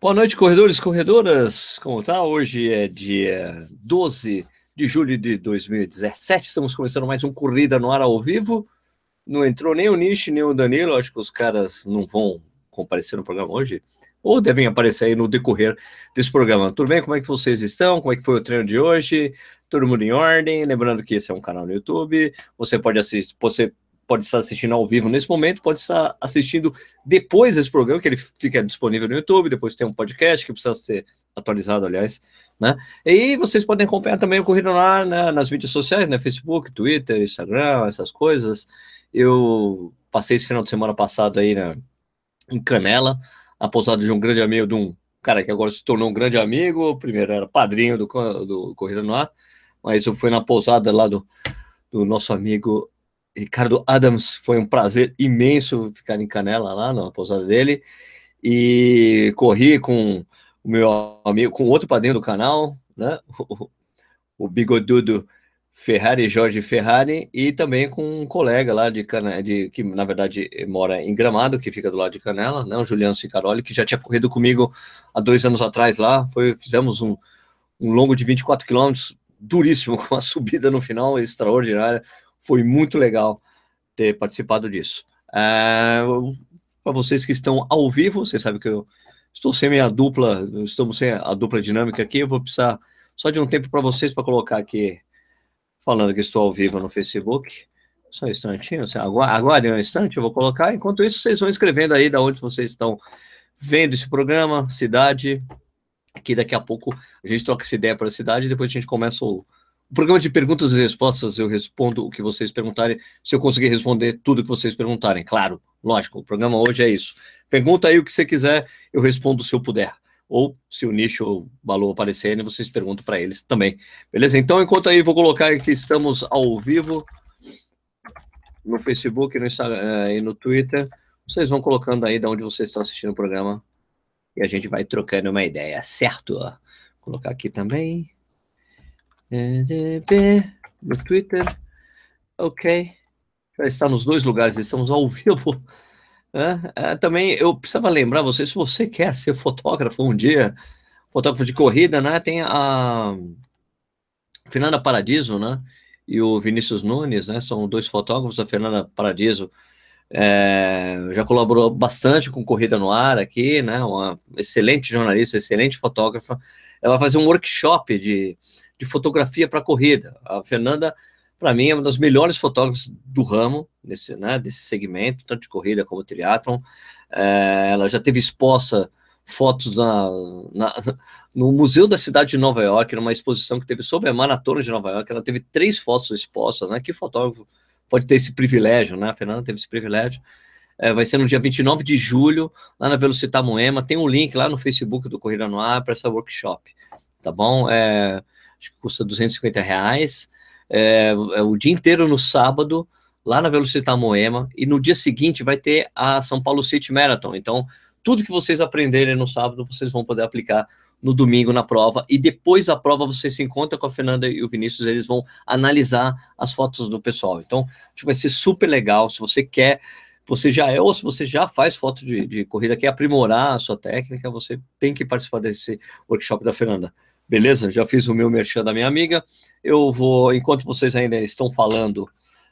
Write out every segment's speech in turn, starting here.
Boa noite, corredores e corredoras. Como tá? Hoje é dia 12 de julho de 2017. Estamos começando mais um Corrida no Ar ao vivo. Não entrou nem o Nish, nem o Danilo. Acho que os caras não vão comparecer no programa hoje. Ou devem aparecer aí no decorrer desse programa. Tudo bem? Como é que vocês estão? Como é que foi o treino de hoje? Todo mundo em ordem? Lembrando que esse é um canal no YouTube. Você pode assistir, você pode estar assistindo ao vivo nesse momento, pode estar assistindo depois desse programa, que ele fica disponível no YouTube, depois tem um podcast que precisa ser atualizado, aliás, né? E vocês podem acompanhar também o Corrida lá né, nas mídias sociais, né? Facebook, Twitter, Instagram, essas coisas. Eu passei esse final de semana passado aí né, em Canela, a pousada de um grande amigo, de um cara que agora se tornou um grande amigo, primeiro era padrinho do, do Corrida no Ar, mas eu fui na pousada lá do, do nosso amigo Ricardo Adams, foi um prazer imenso ficar em Canela lá na pousada dele. E corri com o meu amigo, com outro padrinho do canal, né? O, bigodudo Ferrari, Jorge Ferrari, e também com um colega lá de, Canela, de que na verdade mora em Gramado, que fica do lado de Canela, né? O Juliano Cicaroli, que já tinha corrido comigo há dois anos atrás lá. Foi, fizemos um, um longo de 24 quilômetros, duríssimo, com uma subida no final extraordinária foi muito legal ter participado disso. É, Para vocês que estão ao vivo, vocês sabem que eu estou sem minha dupla, estamos sem a dupla dinâmica aqui, eu vou precisar só de um tempo para vocês para colocar aqui, falando que estou ao vivo no Facebook. Só um instantinho, aguardem um instante, eu vou colocar. Enquanto isso, vocês vão escrevendo aí da onde vocês estão vendo esse programa, cidade, que daqui a pouco a gente troca essa ideia para a cidade e depois a gente começa o, o programa de perguntas e respostas, eu respondo o que vocês perguntarem, se eu conseguir responder tudo que vocês perguntarem. Claro, lógico, o programa hoje é isso. Pergunta aí o que você quiser, eu respondo se eu puder. Ou se o nicho ou o valor aparecerem, vocês perguntam para eles também. Beleza? Então, enquanto aí, vou colocar que estamos ao vivo no Facebook, no Instagram eh, e no Twitter. Vocês vão colocando aí de onde vocês estão assistindo o programa e a gente vai trocando uma ideia, certo? Vou colocar aqui também no Twitter. Ok. Já está nos dois lugares, estamos ao vivo. É, também eu precisava lembrar você, se você quer ser fotógrafo um dia, fotógrafo de corrida, né? Tem a Fernanda Paradiso, né? E o Vinícius Nunes, né? São dois fotógrafos. A Fernanda Paradiso é, já colaborou bastante com Corrida no Ar aqui, né? Uma excelente jornalista, excelente fotógrafa. Ela vai fazer um workshop de de fotografia para corrida. A Fernanda, para mim, é uma das melhores fotógrafas do ramo, desse, né, desse segmento, tanto de corrida como triatlon. É, ela já teve exposta fotos na, na, no Museu da Cidade de Nova York, numa exposição que teve sobre a Maratona de Nova York. Ela teve três fotos expostas, né? Que fotógrafo pode ter esse privilégio, né? A Fernanda teve esse privilégio. É, vai ser no dia 29 de julho, lá na Velocitar Moema. Tem um link lá no Facebook do Corrida no Ar para essa workshop, tá bom? É, acho que custa 250 reais, é, é, o dia inteiro no sábado, lá na Velocitar Moema, e no dia seguinte vai ter a São Paulo City Marathon. Então, tudo que vocês aprenderem no sábado, vocês vão poder aplicar no domingo na prova, e depois da prova você se encontra com a Fernanda e o Vinícius, eles vão analisar as fotos do pessoal. Então, acho que vai ser super legal, se você quer você já é, ou se você já faz foto de, de, corrida, quer aprimorar a sua técnica, você tem que participar desse workshop da Fernanda. Beleza? Já fiz o meu merchan da minha amiga. Eu vou, enquanto vocês ainda estão falando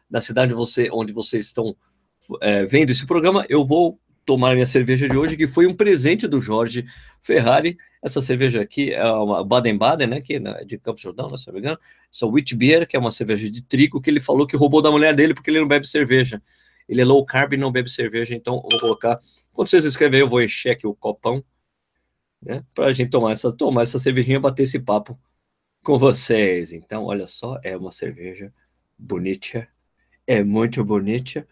da cidade você, onde vocês estão é, vendo esse programa, eu vou tomar minha cerveja de hoje, que foi um presente do Jorge Ferrari. Essa cerveja aqui é uma Baden-Baden, né, que é de Campos Jordão, né, se não me engano. Essa Wheat Beer, que é uma cerveja de trigo, que ele falou que roubou da mulher dele porque ele não bebe cerveja. Ele é low carb e não bebe cerveja, então vou colocar. Quando vocês escreverem, eu vou encher aqui o copão né? Para a gente tomar essa, tomar essa cervejinha, bater esse papo com vocês. Então, olha só, é uma cerveja bonita, é muito bonita.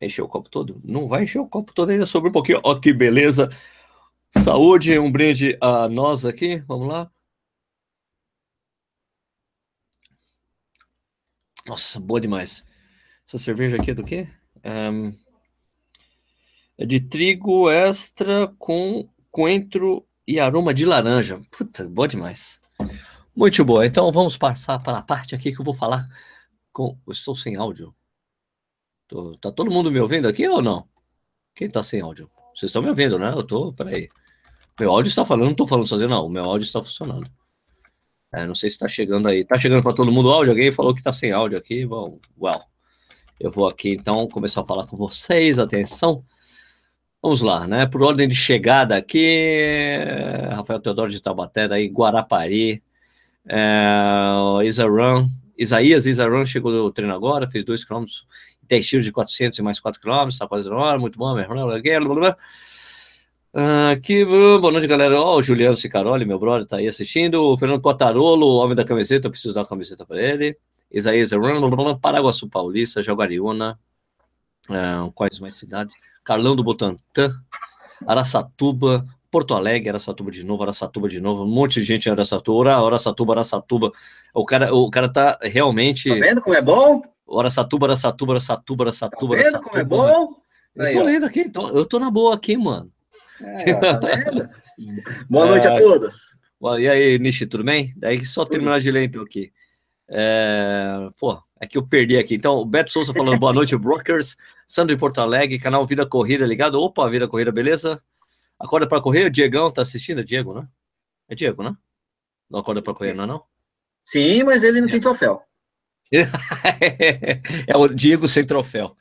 Encheu o copo todo? Não vai encher o copo todo ainda, sobre um pouquinho. Ó, que beleza! Saúde, um brinde a nós aqui. Vamos lá. Nossa, boa demais. Essa cerveja aqui é do quê? Um, é de trigo extra com coentro e aroma de laranja. Puta, boa demais. Muito boa. Então vamos passar para a parte aqui que eu vou falar com. Estou sem áudio. Tô... Tá todo mundo me ouvindo aqui ou não? Quem está sem áudio? Vocês estão me ouvindo, né? Eu tô, peraí. Meu áudio está falando, não estou falando sozinho, não. Meu áudio está funcionando. É, não sei se está chegando aí. Está chegando para todo mundo o áudio? Alguém falou que está sem áudio aqui? Bom, well. Eu vou aqui então começar a falar com vocês. Atenção. Vamos lá, né? Por ordem de chegada aqui, Rafael Teodoro de Tabaté, daí Guarapari, é, Isaran, Isaías Isaran chegou do treino agora, fez 2 km, 10 tiros de 400 e mais 4 km, está quase na hora, muito bom, Aqui, boa noite, galera. Oh, o Juliano Cicaroli, meu brother, tá aí assistindo. O Fernando Cotarolo, homem da camiseta, eu preciso dar uma camiseta para ele. Isaías Paraguaçu Paulista, Jaguariúna. Uh, quais mais cidades? Carlão do Botantã, Araçatuba, Porto Alegre, Araçatuba de novo, Araçatuba de novo, um monte de gente em Araçatuba, Araçatuba, Araçatuba. O cara, o cara tá realmente. Tá vendo como é bom? Araçatuba, Araçatuba, Araçatuba, Araçatuba. Tá vendo como é bom? Eu tô lendo aqui, então, eu tô na boa aqui, mano. É, tá vendo? Boa noite a é. todos. E aí, Nishi, tudo bem? Daí só terminar de ler então aqui. É, pô, é que eu perdi aqui. Então, o Beto Souza falando boa noite, Brokers. Sandro em Porto Alegre, canal Vida Corrida ligado. Opa, Vida Corrida, beleza? Acorda para correr, o Diegão tá assistindo? É Diego, né? É Diego, né? Não acorda para correr, não é não? Sim, mas ele não é. tem troféu. é o Diego sem troféu.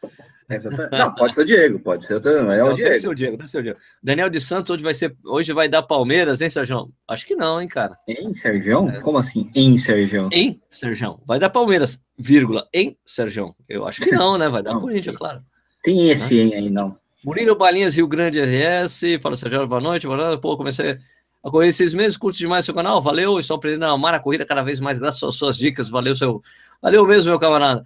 Não, pode ser o Diego, pode ser o, é o não, Diego. Deve ser o Diego, deve ser o Diego. Daniel de Santos, hoje vai ser, hoje vai dar Palmeiras, hein, Sérgio? Acho que não, hein, cara. Em Sérgio? É. Como assim? Em Sérgio? Em Sérgio. Vai dar Palmeiras, vírgula, em Sérgio. Eu acho que não, né? Vai dar não, Corinthians, claro. Tem esse em aí, não. Murilo Balinhas, Rio Grande RS. Fala, Sérgio, boa noite. Boa noite. Pô, comecei a correr esses meses, curto demais seu canal. Valeu, estou aprendendo a amar a corrida cada vez mais, graças às suas dicas. Valeu, seu. Valeu mesmo, meu camarada.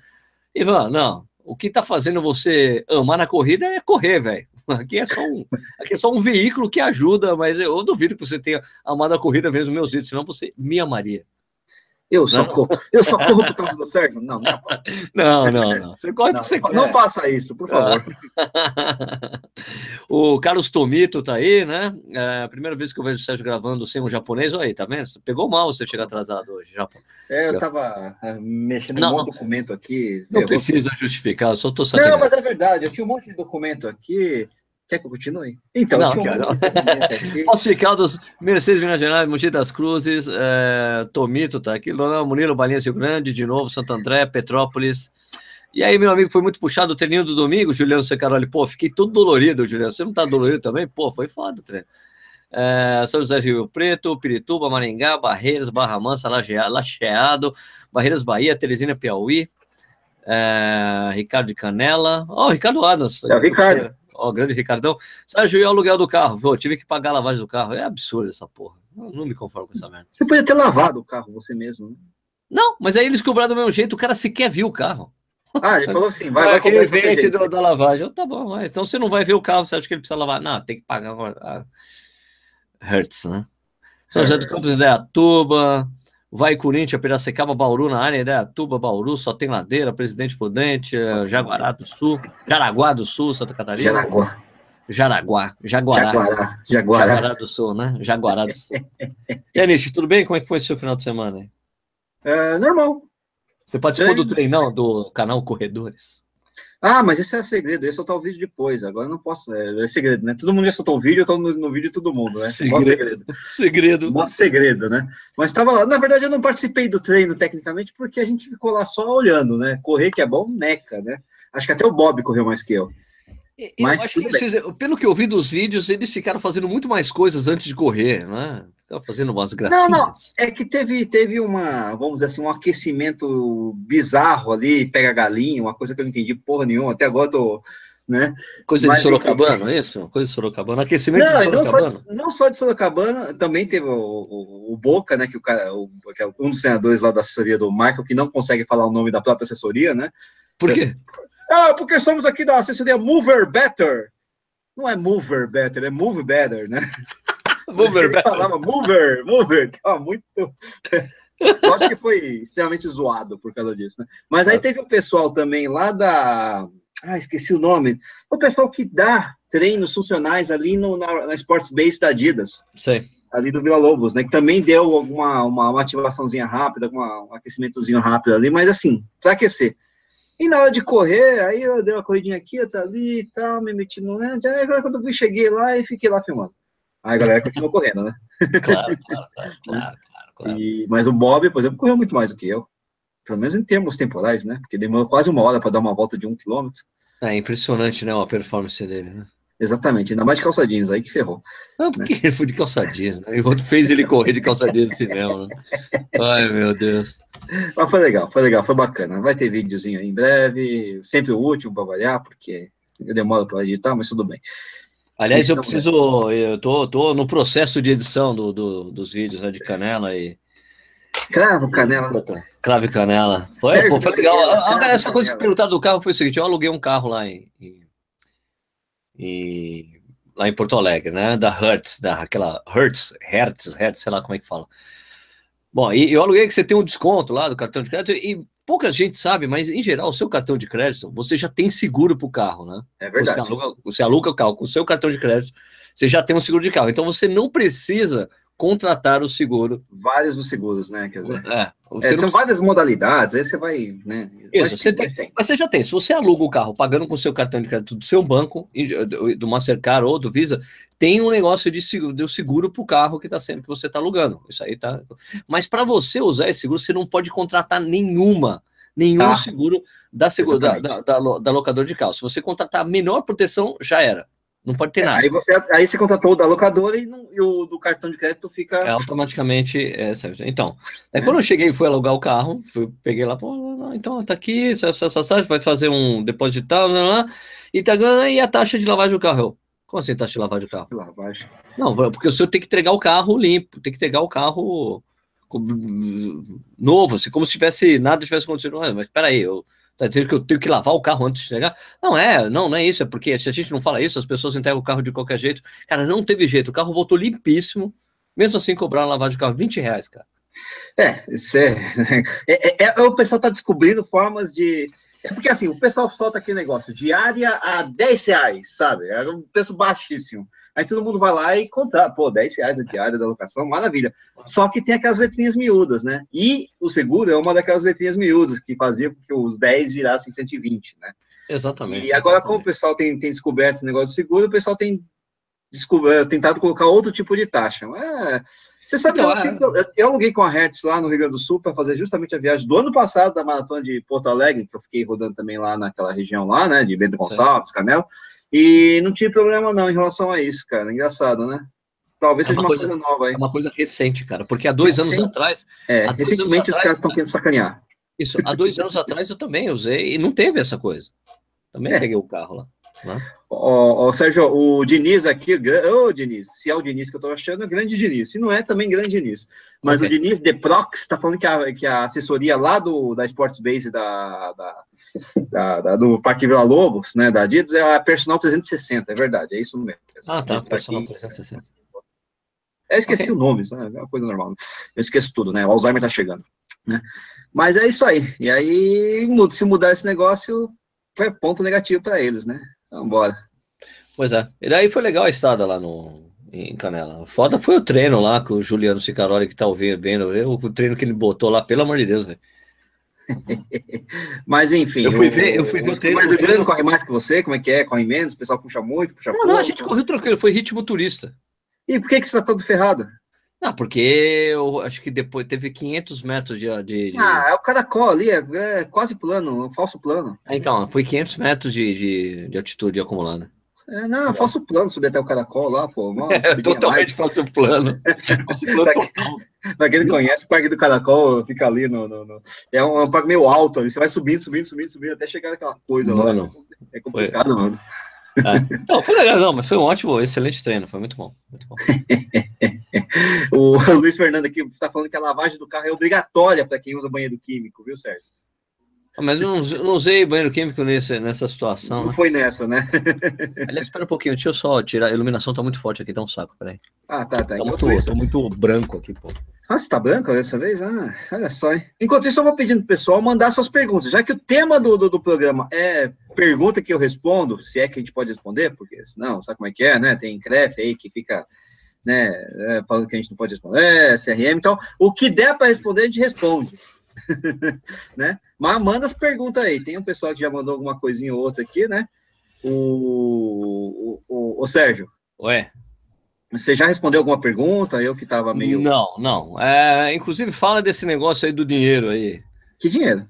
Ivan, não, o que está fazendo você amar na corrida é correr, velho. Aqui é só um, aqui é só um veículo que ajuda, mas eu duvido que você tenha amado a corrida mesmo meus vídeos, senão você me amaria. Eu só, não, corro, eu só corro por causa do Sérgio? Não, não. Não, não, não. Você corre não, você não, não faça isso, por favor. o Carlos Tomito tá aí, né? É a primeira vez que eu vejo o Sérgio gravando sem um japonês, olha aí, tá vendo? Você pegou mal você chegar atrasado hoje, Japão. É, eu tava é, mexendo não, um monte de documento aqui. Não precisa justificar, eu só tô sabendo. Não, mas é verdade, eu tinha um monte de documento aqui. Quer que eu continue? Então, não, cara, um Posso ficar dos Mercedes Minas Gerais, Monte das Cruzes, é, Tomito tá aqui, Lonão, Munilo, Balinha Rio Grande, de novo, Santo André, Petrópolis. E aí, meu amigo, foi muito puxado o treininho do domingo, Juliano Secaroli. Pô, fiquei todo dolorido, Juliano. Você não tá dolorido também? Pô, foi foda o treino. É, São José Rio Preto, Pirituba, Maringá, Barreiras, Barra Mansa, Lacheado, Barreiras Bahia, Teresina, Piauí, é, Ricardo de Canela. Ó, oh, Ricardo Adams. É o Ricardo. Ó, grande Ricardão. Sérgio, e o aluguel do carro? Pô, tive que pagar a lavagem do carro. É absurdo essa porra. Não, não me conformo com essa merda. Você podia ter lavado o carro você mesmo, né? Não, mas aí eles cobraram do mesmo jeito, o cara sequer viu o carro. Ah, ele falou assim, vai, vai aquele vende do, da lavagem. Tá bom, mas então você não vai ver o carro, você acha que ele precisa lavar? Não, tem que pagar agora. Ah, hurts, né? São José dos Campos de Atuba, vai Corinthians, Piracicaba, Bauru na área, né? Tuba, Bauru, só tem ladeira, Presidente Prudente, eh, Jaguará do Sul, Jaraguá do Sul, Santa Catarina. Jaraguá. Jaraguá, Jaguará. Jaguará, Jaguará. Jaguará do Sul, né? Jaguará do Sul. e Anish, tudo bem? Como é que foi o seu final de semana? É, normal. Você participou é, do treinão do canal Corredores? Ah, mas isso é segredo, eu ia soltar o vídeo depois. Agora eu não posso. É, é segredo, né? Todo mundo já soltou um vídeo, eu tô no, no vídeo todo mundo, né? Segredo. segredo. segredo. Mó segredo, né? Mas estava lá. Na verdade, eu não participei do treino tecnicamente, porque a gente ficou lá só olhando, né? Correr que é bom, neca, né? Acho que até o Bob correu mais que eu. eu mas que pelo que eu vi dos vídeos, eles ficaram fazendo muito mais coisas antes de correr, né? Estava fazendo umas gracinhas. Não, não, é que teve, teve uma, vamos dizer assim, um aquecimento bizarro ali, pega galinha, uma coisa que eu não entendi porra nenhuma, até agora tô, né? Coisa Mas, de Sorocabana, é isso? Coisa de Sorocabana, aquecimento não, de Sorocabana. Não só de, não só de Sorocabana, também teve o, o, o, Boca, né, que o cara, o, que é um dos senadores lá da assessoria do Michael, que não consegue falar o nome da própria assessoria, né? Por quê? Ah, porque somos aqui da assessoria Mover Better. Não é Mover Better, é Move Better, né? Mover, falava mover, mover, tava muito. Lógico que foi extremamente zoado por causa disso, né? Mas aí teve o pessoal também lá da. Ah, esqueci o nome. O pessoal que dá treinos funcionais ali no, na, na Sports Base da Adidas. Sim. Ali do Vila Lobos, né? Que também deu alguma uma, uma ativaçãozinha rápida, uma, um aquecimentozinho rápido ali, mas assim, para aquecer. E na hora de correr, aí eu dei uma corridinha aqui, outra ali e tal, me meti no lente. Aí quando eu vi, cheguei lá e fiquei lá filmando. Aí a galera continuou correndo, né? Claro, claro, claro, claro, claro. E, mas o Bob, por exemplo, correu muito mais do que eu. Pelo menos em termos temporais, né? Porque demorou quase uma hora para dar uma volta de um quilômetro. É impressionante, né? A performance dele, né? Exatamente, ainda mais de calça jeans, aí que ferrou. Ah, porque né? ele foi de calça jeans, né? E o outro fez ele correr de calça jeans no cinema, né? Ai, meu Deus. Mas foi legal, foi legal, foi bacana. Vai ter videozinho aí em breve, sempre o último para avaliar, porque eu demoro para editar, mas tudo bem. Aliás, Isso eu preciso, eu tô, tô no processo de edição do, do dos vídeos né, de Canela e. Cravo Canela. Cravo e Canela. Foi, pô, foi legal. Ah, essa coisa que perguntaram do carro foi o seguinte: eu aluguei um carro lá em, em e lá em Porto Alegre, né? Da Hertz, da aquela Hertz, Hertz, Hertz, sei lá como é que fala. Bom, e eu aluguei que você tem um desconto lá do cartão de crédito e pouca gente sabe, mas em geral o seu cartão de crédito você já tem seguro para o carro, né? É verdade. Você aluga, você aluga o carro com o seu cartão de crédito, você já tem um seguro de carro. Então você não precisa contratar o seguro. Vários dos seguros, né? Quer dizer, é, é. Tem várias modalidades, aí você vai, né? Isso, você tem, tem. Mas você já tem. Se você aluga o carro pagando com o seu cartão de crédito do seu banco, do Mastercard ou do Visa, tem um negócio de seguro, de seguro para o carro que está sendo que você está alugando. Isso aí tá. Mas para você usar esse seguro, você não pode contratar nenhuma, nenhum tá. seguro da, seguro, da, da, da, da locadora de carro. Se você contratar a menor proteção, já era. Não pode ter é, nada. Aí você, aí você contratou o da locadora e, não, e o do cartão de crédito fica. É, automaticamente. É, certo. Então, aí quando eu cheguei e fui alugar o carro, fui, peguei lá, pô, então tá aqui, essa, essa taxa, vai fazer um depósito tal, e tá ganhando e a taxa de lavagem do carro. Eu, como assim taxa de lavagem do carro? Lavagem. Não, porque o senhor tem que entregar o carro limpo, tem que entregar o carro novo, assim, como se tivesse nada tivesse acontecido. Mas peraí, eu Tá dizendo que eu tenho que lavar o carro antes de chegar? Não é, não, não é isso, é porque se a gente não fala isso, as pessoas entregam o carro de qualquer jeito. Cara, não teve jeito, o carro voltou limpíssimo, mesmo assim cobraram lavagem de carro 20 reais, cara. É, isso é, é, é, é o pessoal está descobrindo formas de é porque assim, o pessoal solta aquele negócio, diária a 10 reais, sabe? É um preço baixíssimo. Aí todo mundo vai lá e conta, pô, 10 reais a diária da locação, maravilha. Só que tem aquelas letrinhas miúdas, né? E o seguro é uma daquelas letrinhas miúdas que fazia com que os 10 virassem 120, né? Exatamente. E agora, exatamente. como o pessoal tem, tem descoberto esse negócio de seguro, o pessoal tem tentado colocar outro tipo de taxa. É, você sabe então, que eu, é... eu, aluguei com a Hertz lá no Rio Grande do Sul para fazer justamente a viagem do ano passado da maratona de Porto Alegre, que eu fiquei rodando também lá naquela região lá, né, de Bento Gonçalves, Canel, e não tinha problema não em relação a isso, cara. Engraçado, né? Talvez é seja uma, coisa, coisa, nova aí. É uma coisa recente, cara, porque há dois recente, anos atrás. É, recentemente os caras estão querendo sacanear. Isso, há dois anos atrás eu também usei e não teve essa coisa. Também é. peguei o carro lá. Né? Ó, Sérgio, o Diniz aqui, ô oh, Diniz, se é o Diniz que eu tô achando, é grande Diniz. Se não é, também grande Diniz. Mas okay. o Diniz de Prox tá falando que a, que a assessoria lá do, da Sports Base da, da, da, da do Parque Vila Lobos, né, da Adidas, é a Personal 360, é verdade, é isso mesmo. Ah, tá, Personal 360. Eu esqueci okay. o nome, é uma coisa normal. Eu esqueço tudo, né? O Alzheimer tá chegando. Né? Mas é isso aí. E aí, se mudar esse negócio, foi ponto negativo para eles, né? Vamos embora. Pois é. E daí foi legal a estada lá no, em Canela. Foda foi o treino lá com o Juliano Sicaroli que tá ouvindo, vendo, o treino que ele botou lá, pelo amor de Deus, velho. Mas enfim. Eu fui ver, eu fui ver o treino. Mas o Juliano corre mais que você? Como é que é? Corre menos? O pessoal puxa muito, puxa não, pouco? Não, a gente correu tranquilo, foi ritmo turista. E por que, que você tá todo ferrado? Não, porque eu acho que depois teve 500 metros de. de, de... Ah, é o caracol ali, é, é quase plano, um falso plano. É, então, foi 500 metros de, de, de altitude acumulada. É, não, falso plano subir até o caracol lá, pô. Nossa, é, totalmente falso plano. falso plano total. Pra quem não conhece, o Parque do Caracol fica ali no. no, no... É, um, é um parque meio alto ali, você vai subindo, subindo, subindo, subindo, até chegar naquela coisa mano, lá. É complicado, foi... mano. É. Não, foi legal, não, mas foi um ótimo, excelente treino, foi muito bom. Muito bom. o Luiz Fernando aqui está falando que a lavagem do carro é obrigatória para quem usa banheiro químico, viu, Sérgio? Ah, mas não, não usei banheiro químico nesse, nessa situação. Não né? foi nessa, né? Aliás, espera um pouquinho, deixa eu só tirar. A iluminação tá muito forte aqui, dá um saco, peraí. Ah, tá, tá. Tá muito, tá muito branco aqui, pô. Ah, você tá branco dessa vez? Ah, olha só, hein? Enquanto isso, eu vou pedindo pro pessoal mandar suas perguntas, já que o tema do, do, do, programa é pergunta que eu respondo, se é que a gente pode responder, porque senão, sabe como é que é, né? Tem CREF aí que fica, né, é, falando que a gente não pode responder, é, CRM, então, o que der para responder, a gente responde. né? Mas manda as perguntas aí. Tem um pessoal que já mandou alguma coisinha ou outra aqui, né? O, o, o, o Sérgio. Ué. Você já respondeu alguma pergunta? Eu que estava meio. Não, não. É, inclusive, fala desse negócio aí do dinheiro aí. Que dinheiro?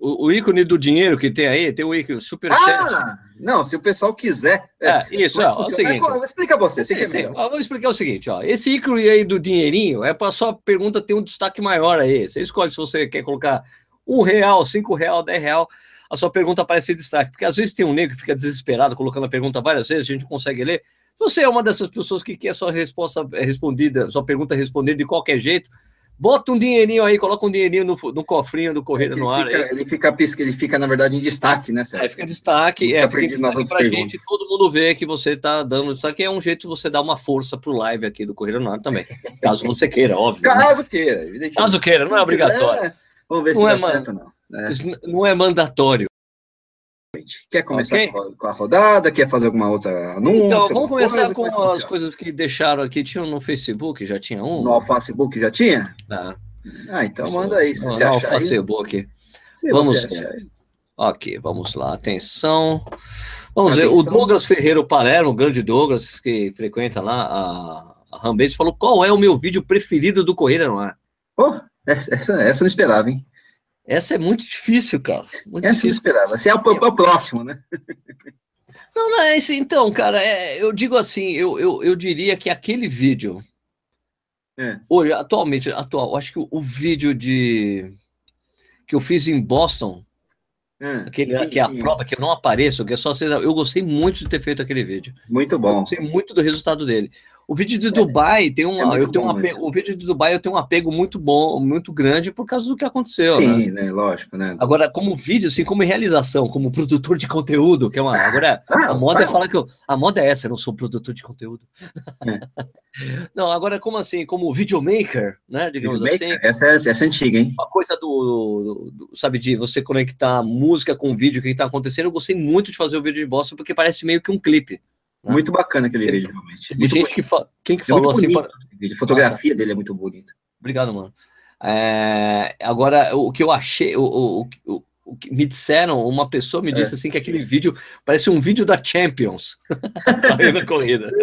O, o, ícone do dinheiro que tem aí, tem o ícone super. Ah, não, se o pessoal quiser. É, é isso, é, é o seguinte. É, explica você, sim, sim. Ó, vou explicar o seguinte, ó. Esse ícone aí do dinheirinho é para sua pergunta ter um destaque maior aí. Você escolhe se você quer colocar um real, cinco real, dez real, a sua pergunta aparece em destaque. Porque às vezes tem um negro que fica desesperado colocando a pergunta várias vezes, a gente consegue ler. Você é uma dessas pessoas que quer sua resposta respondida, sua pergunta respondida de qualquer jeito, bota um dinheirinho aí, coloca um dinheirinho no, no cofrinho do Correio é no Ar. Fica, ele, fica, ele fica, na verdade, em destaque, né, Sérgio? É, fica em destaque, é, fica em destaque pra perguntas. gente, todo mundo vê que você está dando destaque, é um jeito de você dar uma força pro live aqui do Correio no Ar também, caso você queira, óbvio. Né? Caso né? queira. Caso queira, não é obrigatório. Quiser, vamos ver se não é certo, não. É. Não é mandatório. Quer começar okay. com a rodada? Quer fazer alguma outra anúncio? Então, vamos começar coisa? com é as coisas que deixaram aqui. Tinham no Facebook, já tinha um? No Facebook já tinha? Ah, ah então manda aí, se você achar Facebook. Se vamos Ok, vamos lá, atenção. Vamos atenção. ver, o Douglas Ferreira Palermo, o grande Douglas, que frequenta lá a, a Rambase, falou qual é o meu vídeo preferido do Correia no Ar. Oh, essa, essa eu não esperava, hein? Essa é muito difícil, cara. Muito Essa difícil. eu esperava. Esse é o, próximo, né? Não, não é isso. Então, cara, é, eu digo assim, eu, eu, eu diria que aquele vídeo. É. Hoje, atualmente, atual, acho que o, o, vídeo de que eu fiz em Boston, é, aquele, sim, que é a sim. prova que eu não apareço, que é só eu gostei muito de ter feito aquele vídeo. Muito bom. Eu gostei muito do resultado dele. O vídeo de Dubai tem um, é eu tenho um apego, o vídeo de Dubai eu tenho um apego muito bom, muito grande por causa do que aconteceu. Sim, né? né? Lógico, né? Agora, como vídeo, assim, como realização, como produtor de conteúdo, que é uma. Ah, agora, ah, a moda é falar que eu. A moda é essa, eu não sou produtor de conteúdo. É. não, agora, como assim, como videomaker, né? Digamos videomaker? assim. Essa é, essa é antiga, hein? Uma coisa do, do, do, sabe, de você conectar música com vídeo, o que está acontecendo. Eu gostei muito de fazer o vídeo de Boston, porque parece meio que um clipe. Né? Muito bacana aquele vídeo, realmente. Muito gente que fa... Quem que é falou assim? Para... A fotografia ah, dele é muito bonita. Obrigado, mano. É... Agora, o que eu achei, o, o, o, me disseram, uma pessoa me disse é. assim que aquele vídeo parece um vídeo da Champions na corrida.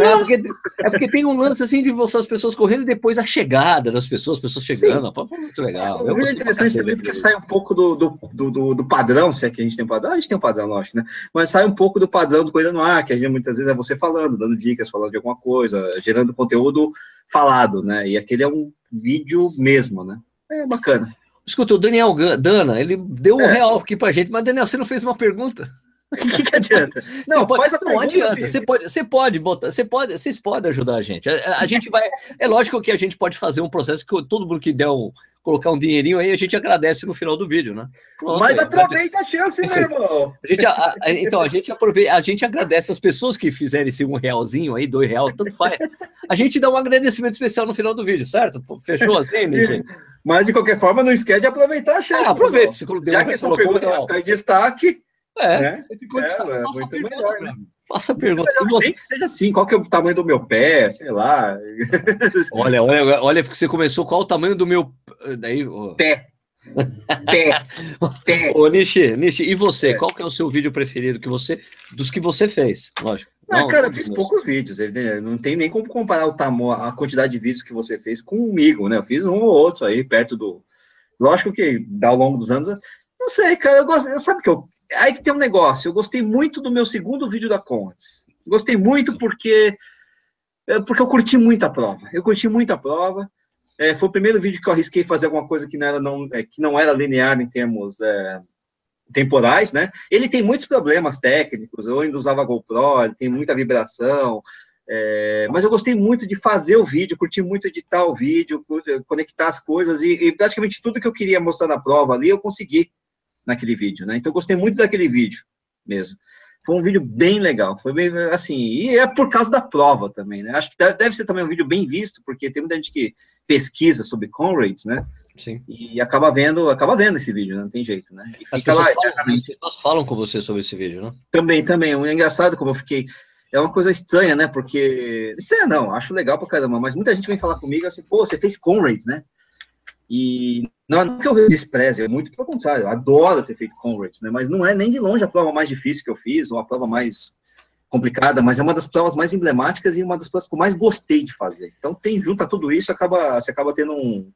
é, porque, é porque tem um lance assim de você, as pessoas correndo e depois a chegada das pessoas, as pessoas chegando. Pô, muito legal. É, é interessante também porque sai um pouco do, do, do, do, padrão, se é que a gente tem um padrão, a gente tem um padrão, lógico, né? Mas sai um pouco do padrão do Coisa no Ar, que a gente, muitas vezes é você falando, dando dicas, falando de alguma coisa, gerando conteúdo falado, né? E aquele é um vídeo mesmo, né? É bacana. Escuta, o Daniel Dana, ele deu um é. real aqui pra gente, mas Daniel, você não fez uma pergunta. O que, que, adianta? Não, pode, faz a não adianta. Você pode, você pode botar, você pode, vocês podem ajudar a gente. A, a, gente vai. É lógico que a gente pode fazer um processo que todo mundo que der um, colocar um dinheirinho aí, a gente agradece no final do vídeo, né? Pronto, Mas aproveita a chance, meu irmão. A gente, a, então, a gente aproveita, a gente agradece as pessoas que fizerem esse um realzinho aí, dois reais, tanto faz. A gente dá um agradecimento especial no final do vídeo, certo? Fechou assim, gente? Mas de qualquer forma, não esquece de aproveitar a chance. Ah, aproveite. Já que essa pergunta está em destaque. É, né? você ficou de é, é muito pergunta, melhor, né? Faça a pergunta. Melhor, você... que seja assim, qual que é o tamanho do meu pé, sei lá. Olha, olha, olha, você começou, qual o tamanho do meu... Daí, Pé. Pé. Pé. Ô, Nishi, Nishi, e você? É. Qual que é o seu vídeo preferido que você, dos que você fez? Lógico. Ah, não, cara, eu fiz poucos vídeos. Não tem nem como comparar o tamanho, a quantidade de vídeos que você fez comigo, né? Eu fiz um ou outro aí, perto do... Lógico que, ao longo dos anos, não sei, cara, eu gosto... Sabe que eu aí que tem um negócio. Eu gostei muito do meu segundo vídeo da Contes. Gostei muito porque é, porque eu curti muito a prova. Eu curti muito a prova. É, foi o primeiro vídeo que eu arrisquei fazer alguma coisa que não era, não, é, que não era linear em termos é, temporais, né? Ele tem muitos problemas técnicos. Eu ainda usava GoPro, ele tem muita vibração. É, mas eu gostei muito de fazer o vídeo, curti muito editar o vídeo, conectar as coisas e, e praticamente tudo que eu queria mostrar na prova ali eu consegui naquele vídeo, né? Então, eu gostei muito daquele vídeo mesmo. Foi um vídeo bem legal, foi bem, assim, e é por causa da prova também, né? Acho que deve ser também um vídeo bem visto, porque tem muita gente que pesquisa sobre Conrads, né? Sim. E acaba vendo, acaba vendo esse vídeo, né? não tem jeito, né? As pessoas, lá, falam, as pessoas falam com você sobre esse vídeo, né? Também, também. É engraçado como eu fiquei. É uma coisa estranha, né? Porque. Isso é não, acho legal pra caramba, mas muita gente vem falar comigo assim, pô, você fez Conrads, né? E não, que eu despreze, é muito pelo contrário, eu adoro ter feito Conrads, né? Mas não é nem de longe a prova mais difícil que eu fiz, ou a prova mais complicada, mas é uma das provas mais emblemáticas e uma das provas que eu mais gostei de fazer. Então, tem junto a tudo isso, acaba, você acaba tendo um,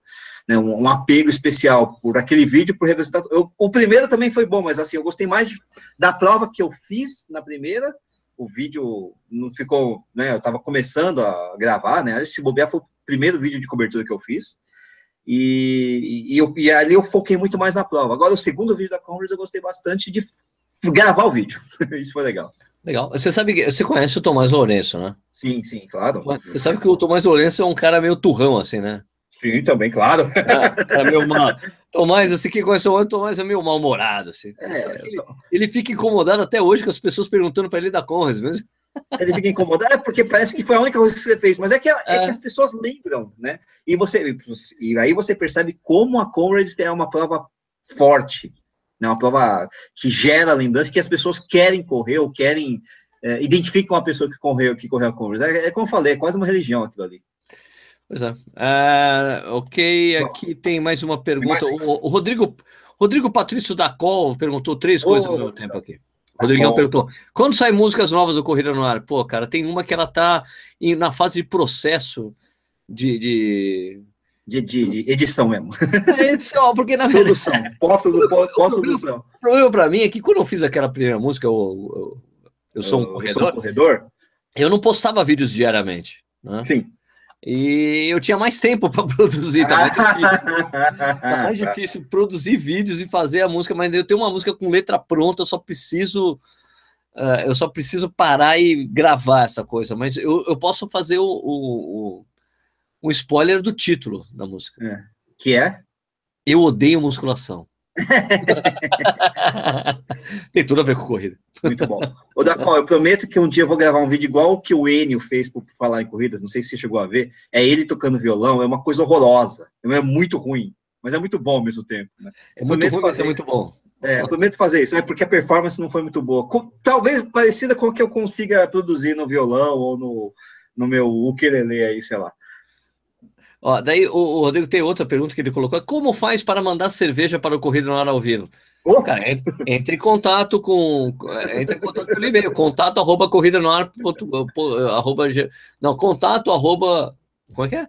né, um, apego especial por aquele vídeo, por representar. Eu, o primeiro também foi bom, mas assim, eu gostei mais de, da prova que eu fiz na primeira. O vídeo não ficou, né? Eu estava começando a gravar, né? Se bobear, foi o primeiro vídeo de cobertura que eu fiz. E, e, eu, e ali eu foquei muito mais na prova. Agora, o segundo vídeo da Congress eu gostei bastante de gravar o vídeo. Isso foi legal. Legal. Você sabe que você conhece o Tomás Lourenço, né? Sim, sim, claro. Você sabe que o Tomás Lourenço é um cara meio turrão, assim, né? Sim, também, claro. É, cara meio mal. Tomás, assim, quem conhece o Tomás é meio mal-humorado, assim. É, ele, ele, fica incomodado até hoje com as pessoas perguntando para ele da Conras mesmo. Ele fica incomodado, é porque parece que foi a única coisa que você fez, mas é que, é, é. que as pessoas lembram, né? E, você, e aí você percebe como a Conrads é uma prova forte, né, uma prova que gera lembrança, que as pessoas querem correr ou querem, é, identificam a pessoa que correu, que correu a Converse. É, é, como eu falei, é quase uma religião aquilo ali. Pois é. Uh, ok, aqui tem mais uma pergunta. O, o, Rodrigo, Rodrigo Patrício da Col perguntou três coisas ao mesmo tempo aqui. Rodrigão perguntou: quando saem músicas novas do Corrida no Ar? Pô, cara, tem uma que ela tá em, na fase de processo de, de de, de, edição mesmo. É edição, porque na verdade. Produção, pós-produção. O problema para mim é que quando eu fiz aquela primeira música, eu, eu, eu sou um corredor. Sou um corredor. Eu não postava vídeos diariamente. Né? Sim. E eu tinha mais tempo para produzir, tá mais difícil. tá mais difícil produzir vídeos e fazer a música, mas eu tenho uma música com letra pronta, eu só preciso. Uh, eu só preciso parar e gravar essa coisa, mas eu, eu posso fazer o, o um spoiler do título da música. É. Que é? Eu odeio musculação. Tem tudo a ver com corrida. Muito bom. Ô, Dacol, eu prometo que um dia eu vou gravar um vídeo igual o que o Enio fez por falar em corridas. Não sei se você chegou a ver. É ele tocando violão, é uma coisa horrorosa. É muito ruim, mas é muito bom ao mesmo tempo. Né? É muito ruim, mas é muito bom. É, eu prometo fazer isso, né? Porque a performance não foi muito boa. Com, talvez parecida com o que eu consiga produzir no violão ou no, no meu ukulele aí, sei lá. Ó, daí o, o, Rodrigo tem outra pergunta que ele colocou: como faz para mandar cerveja para o Corrida no ar ao vivo? Oh. Cara, entre, em contato com entre em contato pelo e-mail, contato arroba corrida no ar arroba, não, contato arroba como é que é?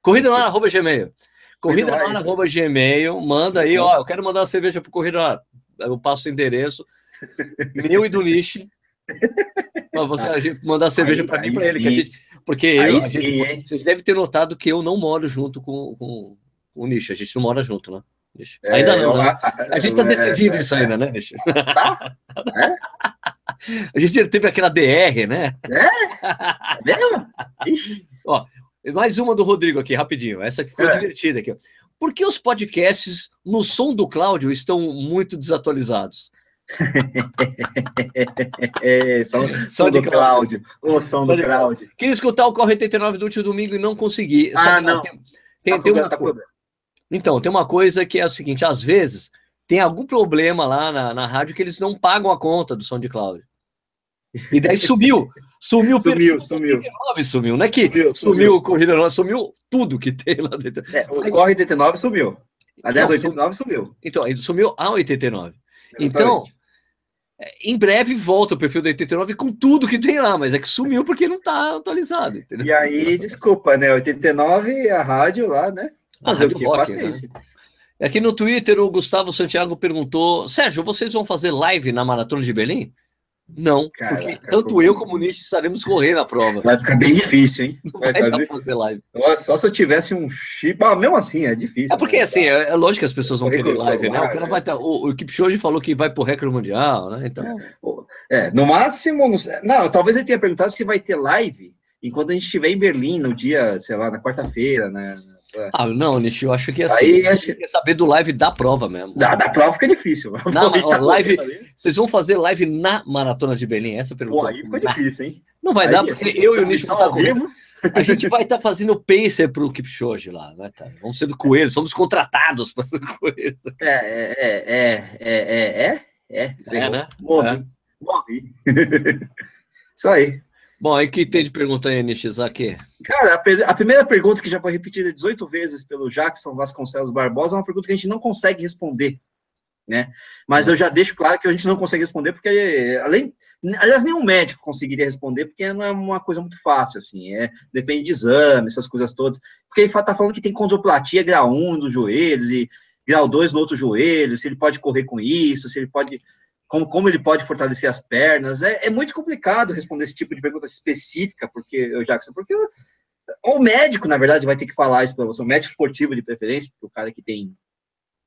Corrida no ar arroba gmail. Corrida no ar arroba gmail, manda aí, ó, eu quero mandar uma cerveja para o Corrida no ar. Eu passo o endereço, meu e do Niche, para você mandar cerveja para mim para ele, que a gente porque eu, sim, gente, vocês devem ter notado que eu não moro junto com, com, com o Nicho. A gente não mora junto, né? É, ainda não, né? A gente tá decidindo é, isso ainda, né, Nicho? Tá? É? A gente teve aquela DR, né? É? Mesmo? Ó, mais uma do Rodrigo aqui, rapidinho. Essa que ficou é. divertida aqui. Por que os podcasts no som do Cláudio estão muito desatualizados? é, som, som do Cláudio. O som, do Cláudio. Queria escutar o Corre 89 do último domingo e não consegui. Ah, Sabe, não. Tem, tem, tá tem uma tá. Então, tem uma coisa que é o seguinte: às vezes tem algum problema lá na, na rádio que eles não pagam a conta do som de Cláudio. E daí sumiu. Sumiu, sumiu, sumiu. 89 sumiu, não é que sumiu, sumiu o Corrida Nova, sumiu tudo que tem lá dentro. É, o Mas, Corre 89 sumiu. Aliás, não, 89 sumiu. Então, sumiu a 89. Então, em breve volta o perfil da 89 com tudo que tem lá, mas é que sumiu porque não está atualizado. Entendeu? E aí, desculpa, né? 89 a rádio lá, né? Fazer o que? Rock, né? Aqui no Twitter, o Gustavo Santiago perguntou: Sérgio, vocês vão fazer live na Maratona de Belém? Não, Caraca, porque tanto como... eu como o Nish estaremos correndo a prova. Vai ficar bem difícil, hein? Não vai, vai dar fazer live. Só se eu tivesse um chip. Ah, mesmo assim, é difícil. É porque, né? assim, é, é, lógico que as pessoas vão querer live, celular, né? O, cara é. vai tá, o, o Kipchoge falou que vai pro recorde mundial, né? Então... É, no máximo... Não, talvez ele tenha perguntado se vai ter live enquanto a gente estiver em Berlim no dia, sei lá, na quarta-feira, né? É. Ah, não, Nishi, eu acho que assim, Aí, quer saber do live da prova mesmo. Da, da prova fica difícil. Na, ó, live, vocês vão fazer live na Maratona de Belém? Essa pergunta. Pô, aí fica difícil, hein? Não vai aí, dar, porque eu e o Nishi vão estar comigo. A gente vai estar tá fazendo pacer para o Kipchoge lá, né, cara? Vamos ser do coelho, somos contratados para ser coelho. É, é, é, é, é, é, é, é, né? Morri, é. morri. Isso aí. Bom, aí que tem de pergunta aí, Nishizaki? Cara, a, a, primeira pergunta que já foi repetida 18 vezes pelo Jackson Vasconcelos Barbosa é uma pergunta que a gente não consegue responder, né? Mas eu já deixo claro que a gente não consegue responder porque, além, aliás, nenhum médico conseguiria responder porque não é uma coisa muito fácil, assim, é, depende de exame, essas coisas todas, porque ele tá falando que tem condroplatia grau 1 dos joelhos e grau 2 no outro joelho, se ele pode correr com isso, se ele pode como, como ele pode fortalecer as pernas. É, é muito complicado responder esse tipo de pergunta específica, porque, Jackson, porque o médico, na verdade, vai ter que falar isso para você, o médico esportivo de preferência, o cara que tem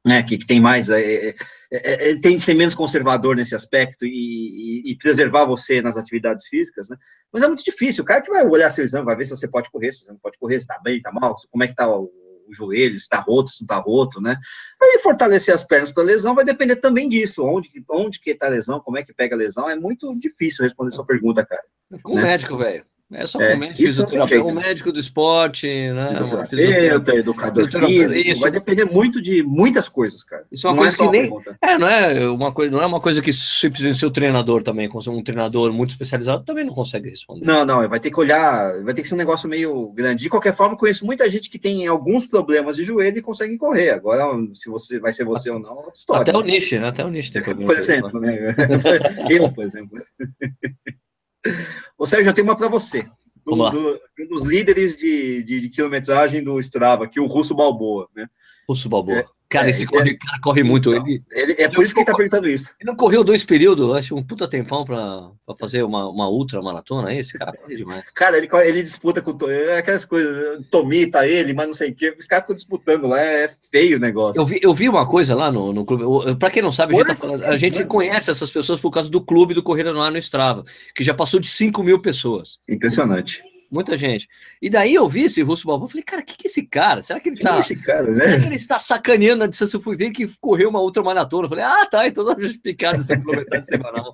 né, que, que, tem mais, é, é, é, é, tem que ser menos conservador nesse aspecto e, e, e, preservar você nas atividades físicas, né? Mas é muito difícil. O cara que vai olhar seu exame vai ver se você pode correr, se você não pode correr, se está bem, está mal, como é que está o, o joelho, se está roto, se não está roto, né? Aí fortalecer as pernas para lesão vai depender também disso, onde, onde que está a lesão, como é que pega a lesão, é muito difícil responder sua pergunta, cara. Com né? médico, velho. É só é, médico, fisioterapeuta, um médico do esporte, né? Fisioterapeuta, educador físico, isso. vai depender muito de muitas coisas, cara. Isso é uma não coisa é que nem... É, não é uma coisa, não é uma coisa que simplesmente seu treinador também, um treinador muito especializado, também não consegue responder. Não, não, vai ter que olhar, vai ter que ser um negócio meio grande. De qualquer forma, conheço muita gente que tem alguns problemas de joelho e consegue correr. Agora, se você vai ser você ou não, é história. Até o nicho, né? Até o nicho tem problema. Por exemplo, né? Eu, por exemplo. Ô, Sérgio, eu tenho uma para você. Do, do, um dos líderes de, de, de, quilometragem do Strava, que é o Russo Balboa, né? Russo Balboa. É, cara, esse é, corre, cara corre muito. Então, ele, ele, é por isso que ele tá perguntando isso. Ele não correu dois períodos, acho um puta tempão pra, pra fazer uma, uma ultra maratona, esse cara corre demais. Cara, ele, ele disputa com é aquelas coisas, Tomita ele, mas não sei o que, os caras ficam disputando lá, é feio o negócio. Eu vi, eu vi uma coisa lá no, no clube, pra quem não sabe, a gente, tá falando, a gente conhece essas pessoas por causa do clube do Corrida no Ar no Strava, que já passou de 5 mil pessoas. Impressionante muita gente. E daí eu vi esse Russo Balboa, falei, cara, o que, que é esse cara? Será que ele está. É cara, né? Será que ele está sacaneando na distância? Eu fui ver que correu uma outra maratona. Eu falei, ah, tá, então tá justificado essa quilometragem semanal.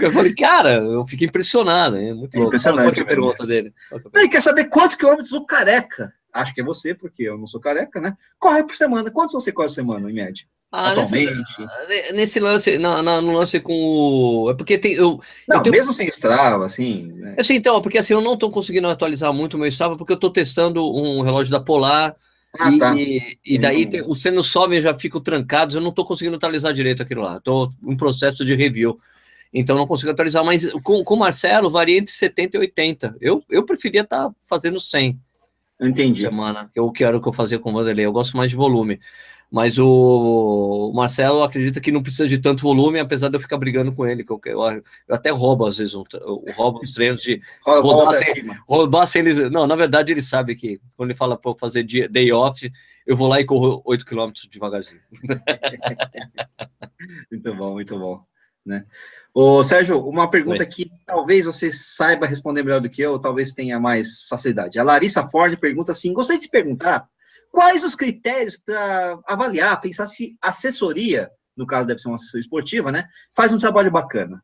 Eu falei, cara, eu fiquei impressionado. É muito é impressionante. Qual é a pergunta dele? Ele quer saber quantos quilômetros o careca, acho que é você, porque eu não sou careca, né? Corre por semana. Quantos você corre por semana, em média? Ah, Atualmente. Nesse, nesse lance, na, na, no lance com o. É porque tem. Eu, não, eu tenho... mesmo sem Strava, assim. Né? Eu sei, então, porque assim, eu não estou conseguindo atualizar muito o meu Strava, porque eu estou testando um relógio da Polar. Ah, e, tá. e, e, daí tem, os treinos sobem já ficam trancados, eu não estou conseguindo atualizar direito aquilo lá. Estou em processo de review. Então não consigo atualizar, mas com, com o Marcelo varia entre 70 e 80. Eu, eu preferia estar tá fazendo 100. Entendi. Semana, que eu quero que eu fazer com o Vanderlei. Eu gosto mais de volume. Mas o Marcelo acredita que não precisa de tanto volume, apesar de eu ficar brigando com ele, que eu, eu, eu até roubo às vezes, eu roubo os treinos de roubar, sem, roubar sem eles. Não, na verdade ele sabe que quando ele fala para fazer day off, eu vou lá e corro 8 km devagarzinho. muito bom, muito bom. Né? Ô, Sérgio, uma pergunta Oi. que talvez você saiba responder melhor do que eu, talvez tenha mais facilidade. A Larissa Ford pergunta assim: gostaria de te perguntar Quais os critérios para avaliar, pensar se assessoria, no caso deve ser uma assessoria esportiva, né, faz um trabalho bacana?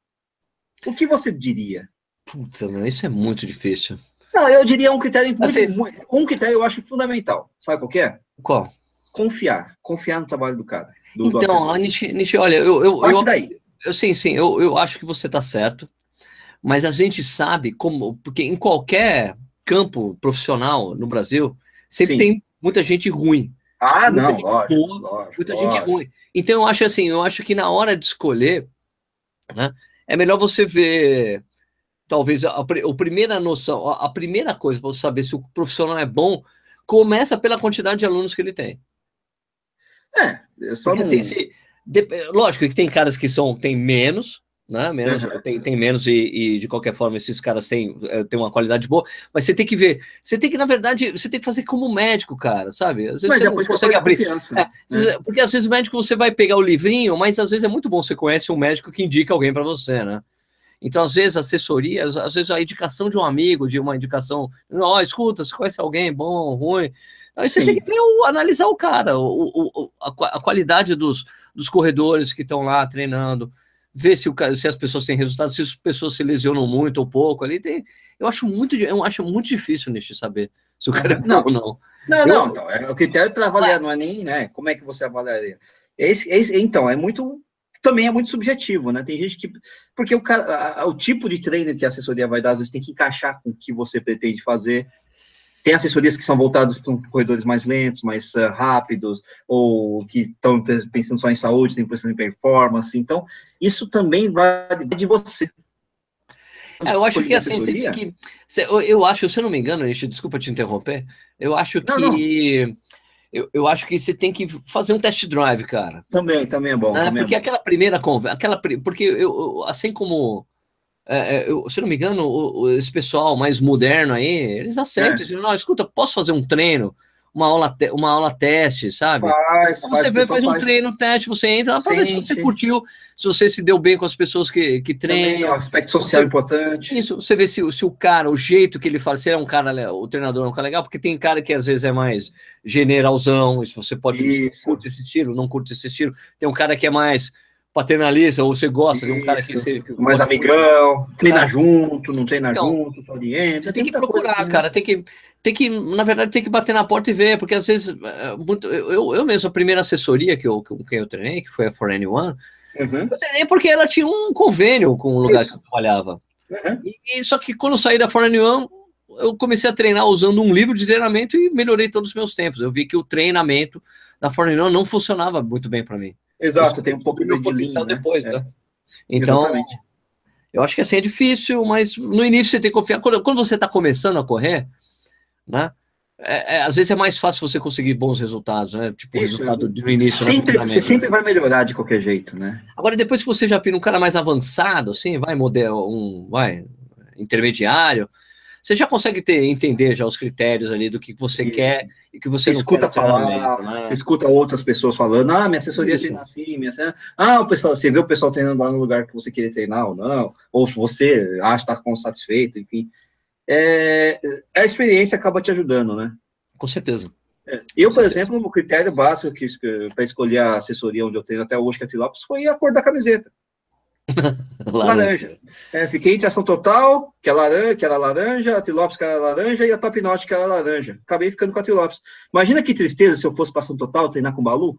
O que você diria? Puta, meu, isso é muito difícil. Não, eu diria um critério muito, assim, um critério eu acho fundamental. Sabe qual é? Qual? Confiar. Confiar no trabalho do cara. Do, então, do Nishi, Nishi, olha, eu, eu, Parte eu, daí. Eu, sim, sim, eu, eu acho que você está certo, mas a gente sabe como, porque em qualquer campo profissional no Brasil, sempre sim. tem muita gente ruim. Ah, muita não, lógico, boa, lógico, Muita lógico. gente ruim. Então, eu acho assim, eu acho que na hora de escolher, né, é melhor você ver, talvez, a, a primeira noção, a, a primeira coisa para você saber se o profissional é bom, começa pela quantidade de alunos que ele tem. É, eu só Porque, não... assim, se, de, lógico que tem caras que são, tem menos, né? Menos, uhum. tem, tem menos e, e, de qualquer forma esses caras têm, eh, têm uma qualidade boa, mas você tem que ver, você tem que, na verdade, você tem que fazer como médico, cara, sabe? Às vezes mas você não consegue abrir. É, né? Porque às vezes o médico você vai pegar o livrinho, mas às vezes é muito bom você conhece um médico que indica alguém para você, né? Então, às vezes, assessoria, às vezes a indicação de um amigo, de uma indicação, ó, oh, escuta, você conhece alguém bom, ruim. Aí você Sim. tem que ver, analisar o cara, o, o, a, a qualidade dos, dos corredores que estão lá treinando, ver se, o, se as pessoas têm resultado, se as pessoas se lesionam muito ou pouco ali. Tem, eu acho muito, eu acho muito difícil nisso saber se o cara é não, ou não. Não, eu, não, então, é, o critério para avaliar não é nem, né, como é que você avaliaria. Esse, esse, então, é muito, também é muito subjetivo, né, tem gente que, porque o, cara, a, o tipo de treino que a assessoria vai dar, às vezes tem que encaixar com o que você pretende fazer, tem assessorias que são voltadas para corredores mais lentos, mais uh, rápidos, ou que estão pensando só em saúde, tem pensando em performance. Então, isso também vai de você. É, eu acho que assim, você tem que. Eu, eu acho, se eu não me engano, desculpa te interromper, eu acho que. Não, não eu, eu acho que você tem que fazer um test drive, cara. Também, também é bom. Né? Também porque é bom. aquela primeira conversa, aquela, porque eu, assim como, é, é, eu, se não me engano, o, esse pessoal mais moderno aí, eles aceitam, é. dizem, não, escuta, posso fazer um treino? uma aula, te, uma aula teste, sabe? Faz, então, você faz, faz um faz. treino, teste, você entra para ver se você sim. curtiu, se você se deu bem com as pessoas que, que treinam. Também, aspecto social você, importante. Isso, você vê se, se o cara, o jeito que ele fala, se ele é um cara, o treinador é um cara legal, porque tem cara que às vezes é mais generalzão, isso você pode isso. curte esse estilo, não curte esse estilo. Tem um cara que é mais paternalista, ou você gosta Isso. de um cara que você. Mais amigão, treina ah. junto, não treina então, junto, só orienta. Você tem, tem que procurar, assim, cara, tem que, tem que, na verdade, tem que bater na porta e ver, porque às vezes, é, muito, eu, eu mesmo, a primeira assessoria que eu, com quem eu treinei, que foi a For Anyone, uhum. eu treinei porque ela tinha um convênio com o lugar Isso. que eu trabalhava. Uhum. E, só que quando eu saí da For Anyone, eu comecei a treinar usando um livro de treinamento e melhorei todos os meus tempos. Eu vi que o treinamento da For Anyone não funcionava muito bem para mim. Exato, tem um pouco de linha, né? depois, né? Então, Exatamente. eu acho que assim é difícil, mas no início você tem que confiar. Quando, quando você está começando a correr, né? É, é, às vezes é mais fácil você conseguir bons resultados, né? Tipo, Isso, resultado no início. Sempre, você sempre vai melhorar de qualquer jeito, né? Agora, depois, se você já vira um cara mais avançado, assim, vai, modelo, um, vai, intermediário, você já consegue ter, entender já os critérios ali do que você Isso. quer e que você, você escuta falar, né? você escuta outras pessoas falando, ah, minha assessoria treina assim, minha ah, o pessoal, você vê o pessoal treinando lá no lugar que você queria treinar ou não, ou você acha que está satisfeito, enfim. É, a experiência acaba te ajudando, né? Com certeza. É. Eu, por exemplo, o critério básico para escolher a assessoria onde eu treino até hoje, que é foi a cor da camiseta. laranja. É, fiquei entre ação total, que, é laranja, que era laranja, a Trilopes que era laranja e a Top Notch que era laranja. Acabei ficando com a Trilopes. Imagina que tristeza se eu fosse para ação total treinar com o Balu,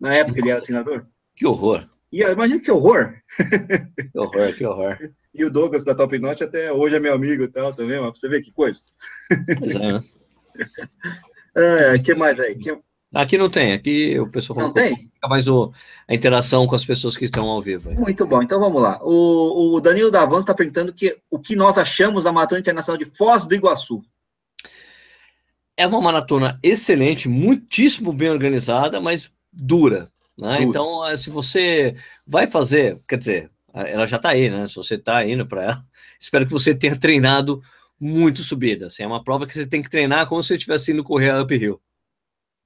na época ele era treinador. Que horror. E, imagina que horror. Que horror, que horror. E o Douglas da Top Notch até hoje é meu amigo e tal também, mas você vê que coisa. Pois é, né? é, que mais aí? Que... Aqui não tem, aqui o pessoal não tem? Mais o, a interação com as pessoas que estão ao vivo. Aí. Muito bom, então vamos lá. O, o Danilo Davan está perguntando que, o que nós achamos da Maratona Internacional de Foz do Iguaçu. É uma maratona excelente, muitíssimo bem organizada, mas dura. Né? Então, eh, se você vai fazer, quer dizer, ela já está aí, né? Se você está indo para ela, espero que você tenha treinado muito subida. Assim, é uma prova que você tem que treinar como se você estivesse indo correr a uphill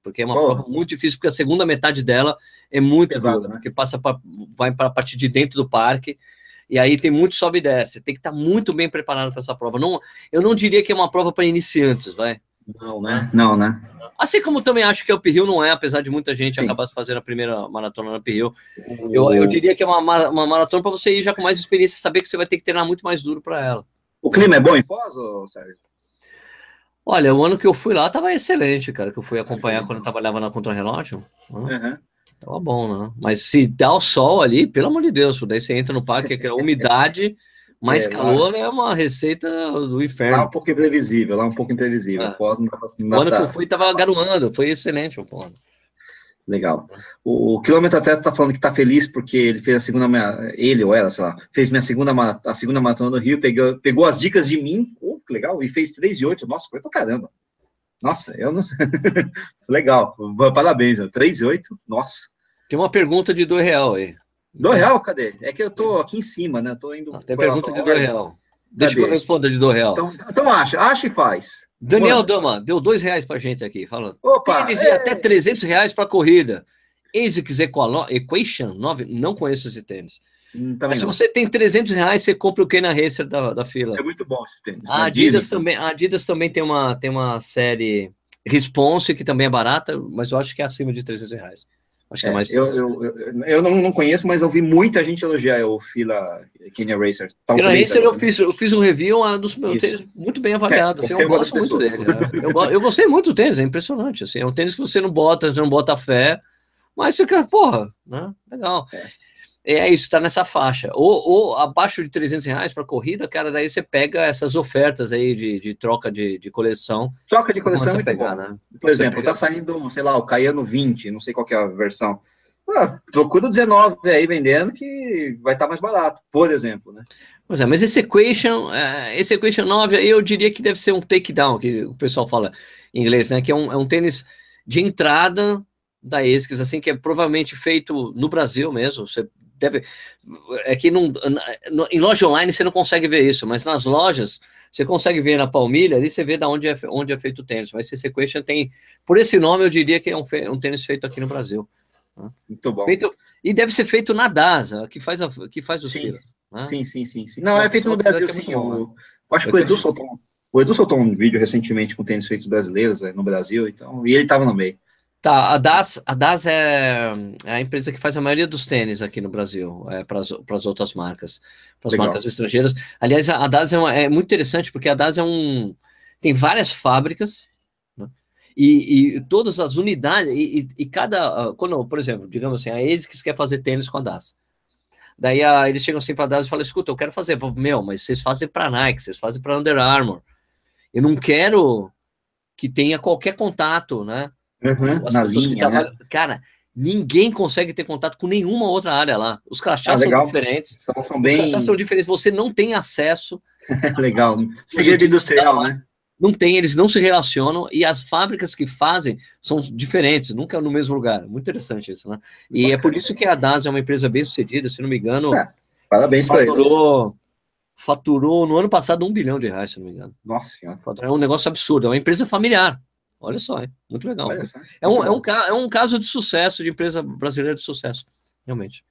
porque é uma oh. prova muito difícil, porque a segunda metade dela é muito Pesado, dura, né? porque passa pra, vai para a parte de dentro do parque, e aí tem muito sobe e desce. Tem que estar tá muito bem preparado para essa prova. Não, eu não diria que é uma prova para iniciantes, vai. Não, né? Não, né? Assim como também acho que o Uphill não é, apesar de muita gente Sim. acabar fazendo a primeira maratona no Uphill. Eu, eu diria que é uma, uma maratona para você ir já com mais experiência, saber que você vai ter que treinar muito mais duro para ela. O clima é bom em Foz, Sérgio? Olha, o ano que eu fui lá tava excelente, cara, que eu fui acompanhar quando eu trabalhava na Contra-Relógio. Né? Uhum. Tava bom, né? Mas se dá o sol ali, pelo amor de Deus, daí você entra no parque, a umidade, mais é, calor lá... é uma receita do inferno. Lá um pouco imprevisível, lá um pouco imprevisível. É. Foz não tava o ano que eu fui tava garoando, foi excelente o ponto. Legal. O, o quilômetro atleta tá falando que tá feliz porque ele fez a segunda, ele ou ela, sei lá, fez minha segunda, a segunda maratona no Rio, pegou, pegou as dicas de mim, oh, que legal, e fez 3 e 8, nossa, foi pra caramba. Nossa, eu não sei. legal, parabéns, 3 e 8, nossa. Tem uma pergunta de 2 real aí. 2 real, cadê? É que eu tô aqui em cima, né? Tô indo. Tem pergunta de 2 real. Deixa Cadê? eu responder de 2 real. Então, então acha, acha e faz. Daniel Mano. Dama, deu 2 reais pra gente aqui. Fala. Opa! Ele é... até 300 reais pra corrida. ASICS Equation 9, não conheço esse tênis. Hum, Mas se você tem 300 reais, você compra o Kena Racer da, da fila. É muito bom esse tênis. A né? Adidas, também, a Adidas também tem uma, tem uma série Response, que também é barata, mas eu acho que é acima de 300 reais. Acho que é, é mais. Eu, eu, eu, eu, não, não conheço, mas eu vi muita gente elogiar o Fila Kenya Racer. Um Kenya Racer eu fiz, eu fiz um review um dos meus tênis muito bem avaliado. É, assim, eu, é gosto muito dele, né? eu, eu, gostei muito do tênis, é impressionante. Assim, é um tênis que você não bota, você não bota fé, mas você quer, porra, né? Legal. É. é isso, está nessa faixa. Ou, ou, abaixo de 300 reais para corrida, cara, daí você pega essas ofertas aí de, de troca de, de coleção. Troca de coleção é muito pegar, bom. Né? Por exemplo, tá saindo, sei lá, o Caiano 20, não sei qual é a versão. Ah, procura o 19 aí vendendo que vai estar tá mais barato, por exemplo, né? Pois é, mas esse Equation, é, esse Equation 9 aí eu diria que deve ser um takedown, que o pessoal fala em inglês, né? Que é um, é um tênis de entrada da ASICS, assim, que é provavelmente feito no Brasil mesmo. Você deve. É que não, em loja online você não consegue ver isso, mas nas lojas você consegue ver na palmilha, ali você vê da onde é, onde é feito o tênis. Mas esse Equation tem. Por esse nome, eu diria que é um, um tênis feito aqui no Brasil. Muito bom. Feito, e deve ser feito na DASA, que faz, a, que faz os sim. Né? sim, sim, sim, sim. Não, é feito no Brasil, é sim. Né? eu acho que o Edu soltou, o Edu soltou um vídeo recentemente com tênis feitos brasileiros é, no Brasil, então, e ele estava no meio. Tá, a DAS, a DAS é, é, a empresa que faz a maioria dos tênis aqui no Brasil, é, para as outras marcas, para as marcas estrangeiras. Aliás, a, DAS é, uma, é, muito interessante, porque a DAS é um. tem várias fábricas, e, e todas as unidades, e, e, cada, ah, quando, por exemplo, digamos assim, a ASICS quer fazer tênis com a DAS. Daí a, eles chegam assim para a DAS e falam, escuta, eu quero fazer, meu, mas vocês fazem para Nike, vocês fazem para Under Armour. Eu não quero que tenha qualquer contato, né? Uhum, as pessoas linha, que trabalham, né? cara, ninguém consegue ter contato com nenhuma outra área lá. Os crachás ah, são diferentes. São, são bem... Os crachás são diferentes, você não tem acesso. legal. Segredo industrial, né? não tem, eles não se relacionam e as fábricas que fazem são diferentes, nunca no mesmo lugar. Muito interessante isso, né? E Bacana. é por isso que a DAS é uma empresa bem sucedida, se não me engano. É, parabéns para eles. Faturou no ano passado um bilhão de reais, se não me engano. Nossa senhora. É um negócio absurdo, é uma empresa familiar. Olha só, hein? muito legal. é, um, é, um, é um caso de sucesso, de empresa brasileira de sucesso, realmente.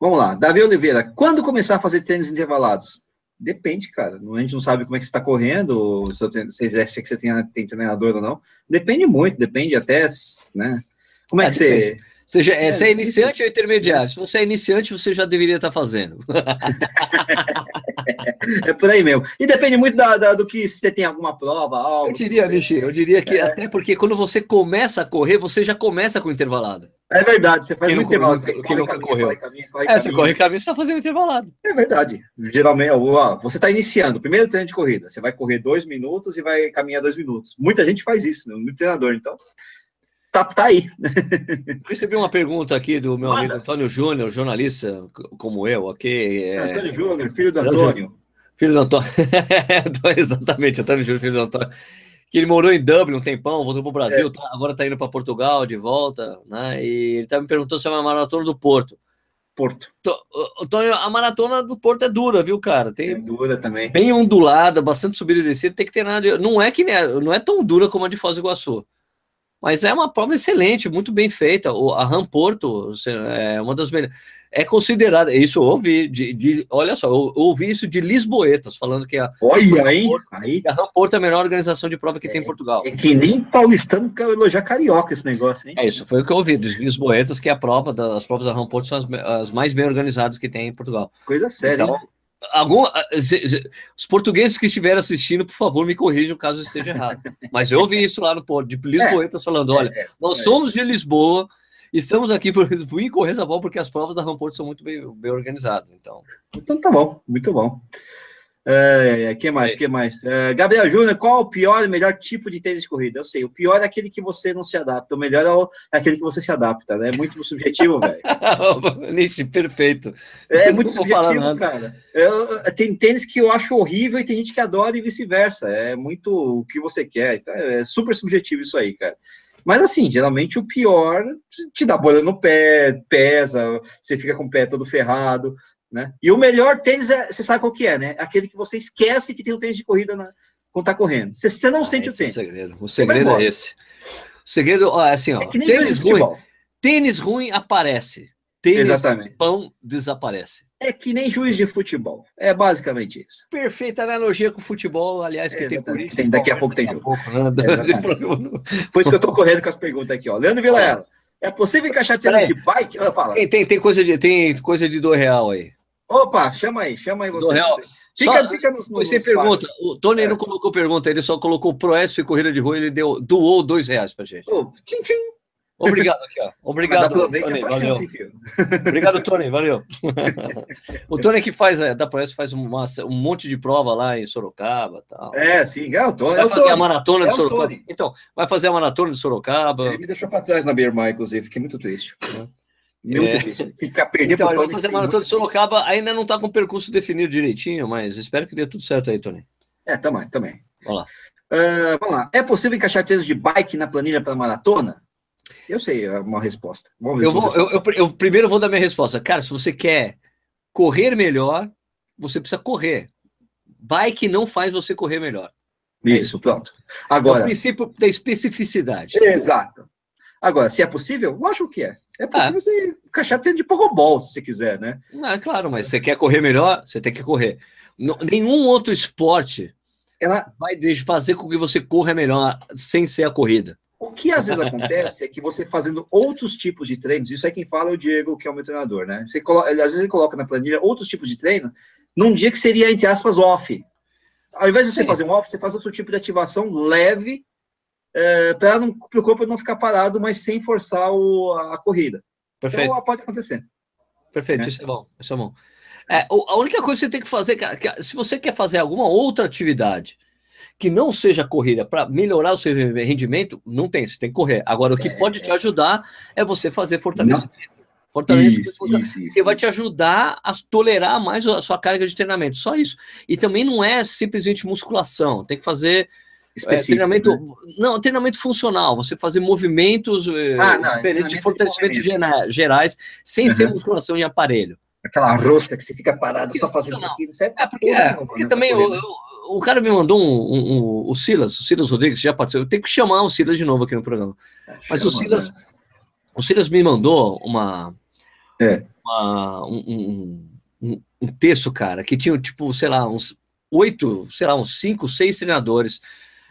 Vamos lá, Davi Oliveira, quando começar a fazer tênis intervalados? Depende, cara. A gente não sabe como é que você está correndo, se exerce que você tem, tem treinador ou não. Depende muito, depende até, né? Como é, é que você. Seja, é, você é iniciante ou intermediário? Se você é iniciante, você já deveria estar tá fazendo. é por aí mesmo. E depende muito da, da, do que você tem alguma prova, algo. Eu diria, Nishi, eu diria que é. até porque quando você começa a correr, você já começa com intervalado. É verdade, você faz um. Quem nunca, nunca correu. Corre, caminho, corre, é, caminho. você corre caminho, você está fazendo intervalado. É verdade. Geralmente, ó, você está iniciando, primeiro treino de corrida, você vai correr dois minutos e vai caminhar dois minutos. Muita gente faz isso, né? muito treinador, então tá, tá aí. Recebi uma pergunta aqui do meu Manda. amigo Antônio Júnior, jornalista como eu, ok? É... Antônio Júnior, filho do Antônio. Filho do Antônio. Exatamente, Antônio Júnior, filho do Antônio que ele morou em Dublin um tempão, voltou para o Brasil, é. tá, agora está indo para Portugal de volta, né? E ele tá me perguntando sobre a maratona do Porto. Porto. Antônio, a maratona do Porto é dura, viu, cara? Tem é dura também. Bem ondulada, bastante subida e descida, tem que ter nada. Não é que não é tão dura como a de Foz do Iguaçu. Mas é uma prova excelente, muito bem feita. O, a Ram Porto é uma das melhores é considerada, isso eu ouvi, de, de, olha só, eu, eu, ouvi isso de Lisboetas, falando que a, olha, hein? aí. a Ramporto é a melhor organização de prova que é, tem em Portugal. É que nem paulistano quer elogiar carioca esse negócio, hein? É isso, foi o que eu ouvi dos Lisboetas, que é a prova, das provas da Ramporto são as, as, mais bem organizadas que tem em Portugal. Coisa séria, então, Algum, os portugueses que estiverem assistindo, por favor, me corrijam caso esteja errado. Mas eu ouvi isso lá no Porto, de Lisboetas, é, falando: olha, é, nós é. somos de Lisboa, Estamos aqui por fui correr essa bola porque as provas da Ramporto são muito bem, bem organizadas. Então. então tá bom, muito bom. É, que mais? Que mais? É, Gabriel Júnior, qual o pior e melhor tipo de tênis de corrida? Eu sei, o pior é aquele que você não se adapta, o melhor é, o, é aquele que você se adapta, né? É muito subjetivo, velho. Nishi, perfeito. É muito subjetivo, cara. Eu, tem tênis que eu acho horrível e tem gente que adora e vice-versa. É muito o que você quer. Então é super subjetivo isso aí, cara. Mas assim, geralmente o pior te dá bolha no pé, pesa, você fica com o pé todo ferrado, né? E o melhor tênis, é, você sabe qual que é, né? Aquele que você esquece que tem um tênis de corrida na, quando tá correndo. Você, você não ah, sente o tênis. É o segredo, o segredo é esse. O segredo, ó, é assim, ó, é tênis ruim, tênis ruim aparece. Tênis Exatamente. pão desaparece. É que nem juiz de futebol. É basicamente isso. Perfeita analogia com o futebol, aliás, que tem tem, Daqui a pouco tem jogo. Pouco, né? Por isso que eu tô correndo com as perguntas aqui, ó. Leandro Vilela, é possível encaixar tênis de bike? Fala. Tem, tem, tem, coisa de, tem coisa de do real aí. Opa, chama aí, chama aí você. Real. Fica, só, fica nos, nos Você pergunta, o Tony é. não colocou pergunta, ele só colocou pro ESP Corrida de Rua, ele deu, doou dois reais pra gente. Oh, tchim, tchim. Obrigado aqui, ó. Obrigado, Tony. Valeu. Obrigado, Tony. Valeu. o Tony que faz, é, da Proeste faz uma, um monte de prova lá em Sorocaba tal. É, sim, é o Tony. Vai é fazer Tony. a maratona é de Sorocaba. Então, vai fazer a maratona de Sorocaba. Ele me deixou para trás na BMI, inclusive. Fiquei muito triste. Muito é. triste. Ficar perdendo então, Tony. Vai fazer maratona de Sorocaba. Ainda não está com o percurso definido direitinho, mas espero que dê tudo certo aí, Tony. É, também, também. Vamos lá. Uh, vamos lá. É possível encaixar treinos de bike na planilha para maratona? Eu sei é uma resposta. Vamos eu, vou, eu, eu, eu, primeiro vou dar minha resposta. Cara, se você quer correr melhor, você precisa correr. Bike não faz você correr melhor. Isso, é pronto. Agora. É o princípio da especificidade. Exato. Agora, se é possível, lógico que é. É possível ah. você encaixar de pokeball, se você quiser, né? Ah, claro, mas você quer correr melhor, você tem que correr. nenhum outro esporte ela vai fazer com que você corra melhor sem ser a corrida. O que às vezes acontece é que você fazendo outros tipos de treinos, isso é quem fala é o Diego, que é o meu treinador, né? Você coloca, às vezes ele coloca na planilha outros tipos de treino num dia que seria, entre aspas, off. Ao invés de você Sim. fazer um off, você faz outro tipo de ativação leve é, para o corpo não ficar parado, mas sem forçar o, a, corrida. Perfeito. Então pode acontecer. Perfeito, né? isso é bom, isso é bom. É, a única coisa que você tem que fazer, se você quer fazer alguma outra atividade que não seja corrida para melhorar o seu rendimento, não tem, você tem que correr. Agora, o que é... pode te ajudar é você fazer fortalecimento. Não. Fortalecimento isso, isso, isso, que vai te ajudar a tolerar mais a sua carga de treinamento. Só isso. E também não é simplesmente musculação, tem que fazer é, treinamento, né? não, treinamento funcional, você fazer movimentos eh, ah, não, diferentes de fortalecimento de gerais, sem uhum. ser musculação em aparelho aquela rosca que você fica parado só fazendo isso aqui. Não serve é porque, é, porque né, também o, o, cara me mandou um, um, um, o Silas, o Silas Rodrigues já participou. Eu tenho que chamar o Silas de novo aqui no programa. É, Mas chama, o Silas, né? o Silas me mandou uma, é. uma um, um, um, texto, cara, que tinha tipo, sei lá, uns oito, sei lá, uns cinco, seis treinadores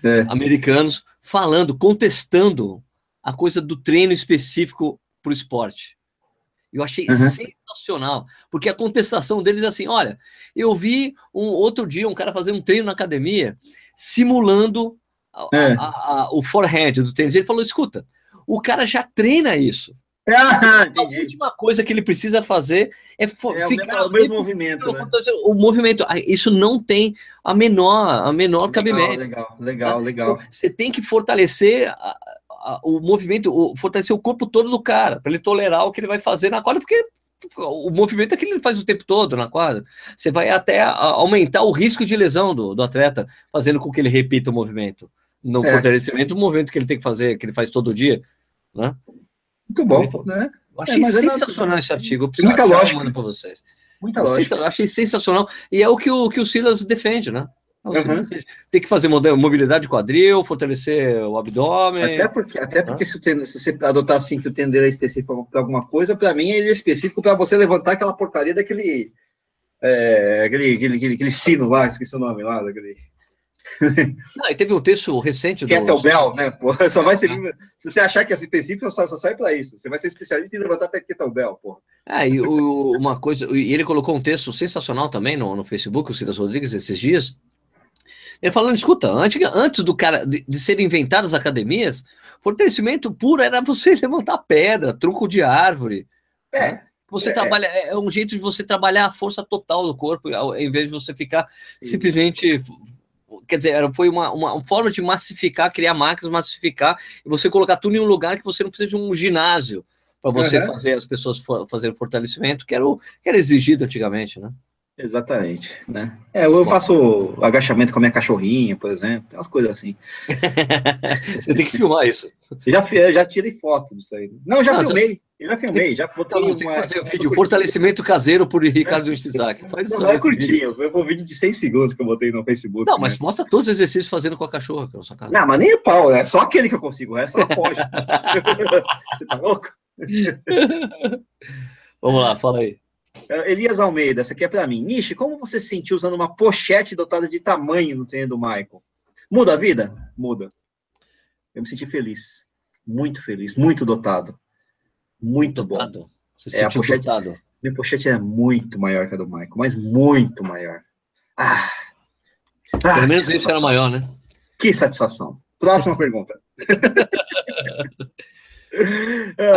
é. americanos falando, contestando a coisa do treino específico para o esporte. Eu achei uhum. sensacional, porque a contestação deles é assim: olha, eu vi um outro dia um cara fazer um treino na academia simulando a, é. a, a, o forehand do tênis. Ele falou: escuta, o cara já treina isso. Ah, a última coisa que ele precisa fazer é, é ficar o mesmo, movimento. Né? O movimento, isso não tem a menor, a menor legal, cabimento. Legal, legal, legal. Então, você tem que fortalecer o movimento, o, fortalecer o corpo todo do cara, para ele tolerar o que ele vai fazer na quadra, porque o movimento é que ele faz o tempo todo na quadra. Você vai até aumentar o risco de lesão do, do atleta, fazendo com que ele repita o movimento. No é. fortalecimento, o movimento que ele tem que fazer, que ele faz todo dia. Né? Muito bom, né? Eu achei é, sensacional é esse artigo. Eu preciso muita lógica. para vocês. Muita lógica. Eu achei sensacional. E é o que o, que o Silas defende, né? Uhum. Tem que fazer mobilidade de quadril, fortalecer o abdômen. Até porque, até porque se, se, você adotar assim que o tendel é específico para alguma coisa, para mim ele é específico para você levantar aquela porcaria daquele, é, aquele, aquele, aquele, aquele, sino lá, esqueci o nome lá, daquele. Não, e teve um texto recente do. Kettlebell, né? Pô, só vai ser. Ah. Se você achar que é específico, só, só sai para isso. Você vai ser especialista em levantar até kettlebell, pô. Ah, e o, uma coisa. E ele colocou um texto sensacional também no, no Facebook, o Silas Rodrigues, esses dias, ele falando, escuta, antes, antes do cara de, de serem inventadas academias, fortalecimento puro era você levantar pedra, tronco de árvore. É. Né? Você é, trabalha, é, é um jeito de você trabalhar a força total do corpo, ao invés de você ficar sim. simplesmente. Quer dizer, foi uma, uma, forma de massificar, criar máquinas, massificar, e você colocar tudo em um lugar que você não precisa de um ginásio para você uhum. fazer as pessoas for, fazerem fortalecimento, que era, o, que era exigido antigamente, né? Exatamente, né? É, eu faço agachamento com a minha cachorrinha, por exemplo, tem umas coisas assim. Você tem que filmar isso. Já, já tirei foto disso aí. Não, já não, filmei, já... já filmei, já botei não, uma... fazer um vídeo, fortalecimento caseiro por Ricardo Isaac. Faz não. Não, é curtinho, foi um vídeo de 6 segundos que eu botei no Facebook. Não, né? mas mostra todos os exercícios fazendo com a cachorra pela sua casa. Não, mas nem o pau, é só aquele que eu consigo, o resto ela foge. Você tá louco? Vamos lá, fala aí. É, Elias Almeida, essa aqui é para mim. Nishi, como você se sentiu usando uma pochete dotada de tamanho no treino do Michael? Muda a vida? Muda. Eu me senti feliz. Muito feliz. Muito dotado. Muito bom. Você se é, sentiu pochete? Minha pochete é muito maior que a do Michael, mas muito maior. Ah! Pelo ah, menos esse era maior, né? Que satisfação. Próxima pergunta.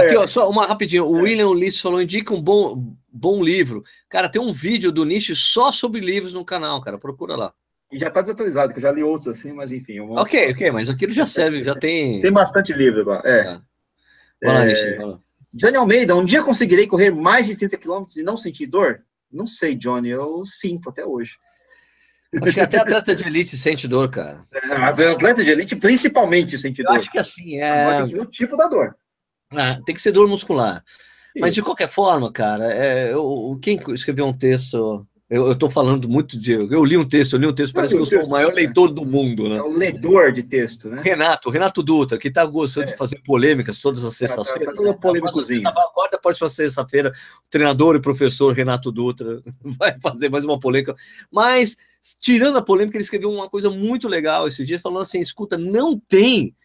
Aqui, ó, só uma rapidinho. O William Ulisses falou: indica um bom, bom livro. Cara, tem um vídeo do Niche só sobre livros no canal, cara. Procura lá. E já está desatualizado, que eu já li outros assim, mas enfim. Ok, ok, mas aquilo já serve, já tem. Tem bastante livro, é. é. Vai lá, Nishi, vai lá. Johnny Almeida, um dia conseguirei correr mais de 30 km e não sentir dor? Não sei, Johnny, eu sinto até hoje. Acho que até atleta de elite sente dor, cara. É, atleta de elite principalmente sente dor. Eu acho que assim, é... Agora tem que ver o tipo da dor. Ah, tem que ser dor muscular. Isso. Mas de qualquer forma, cara, é, eu, quem escreveu um texto eu estou falando muito de. Eu li um texto, eu li um texto, parece que eu sou o maior leitor do mundo, né? É o leitor de texto, né? Renato, Renato Dutra, que está gostando é. de fazer polêmicas todas as sextas-feiras. Tá, tá, tá, Acorda a próxima sexta-feira, o treinador e professor Renato Dutra vai fazer mais uma polêmica. Mas, tirando a polêmica, ele escreveu uma coisa muito legal esse dia, falando assim: escuta, não tem.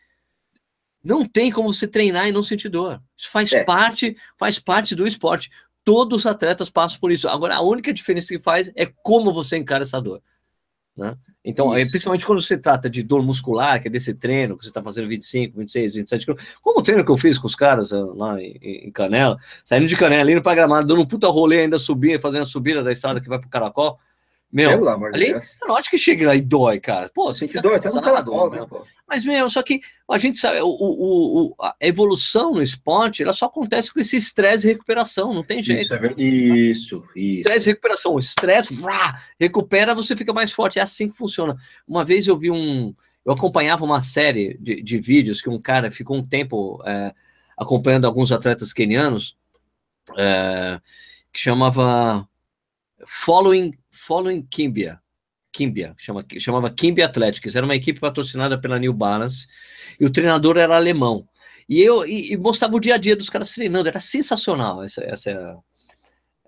Não tem como você treinar e não sentir dor. Isso faz é. parte, faz parte do esporte. Todos os atletas passam por isso. Agora, a única diferença que faz é como você encara essa dor. Né? Então, é, principalmente quando se trata de dor muscular, que é desse treino que você está fazendo 25, 26, 27 quilômetros, como o treino que eu fiz com os caras ah, lá em, em Canela, saindo de Canela, indo para Gramado, dando um puta rolê, ainda subindo, fazendo a subida da estrada que vai para o Caracol, meu, Pelo amor ali, de Deus. é lógico que chega lá e dói, cara. Pô, você fica dói, cansado, tá no né, Mas, meu, só que a gente sabe, o, o, o, a evolução no esporte, ela só acontece com esse estresse e recuperação, não tem jeito. Isso, é isso, isso. Estresse e recuperação. O estresse, recupera, você fica mais forte. É assim que funciona. Uma vez eu vi um... Eu acompanhava uma série de, de vídeos que um cara ficou um tempo é, acompanhando alguns atletas kenianos, é, que chamava Following Following Kimbia. Kimbia, chama, chamava Kimbia Athletics, era uma equipe patrocinada pela New Balance, e o treinador era alemão. E eu e, e mostrava o dia a dia dos caras treinando, era sensacional essa, essa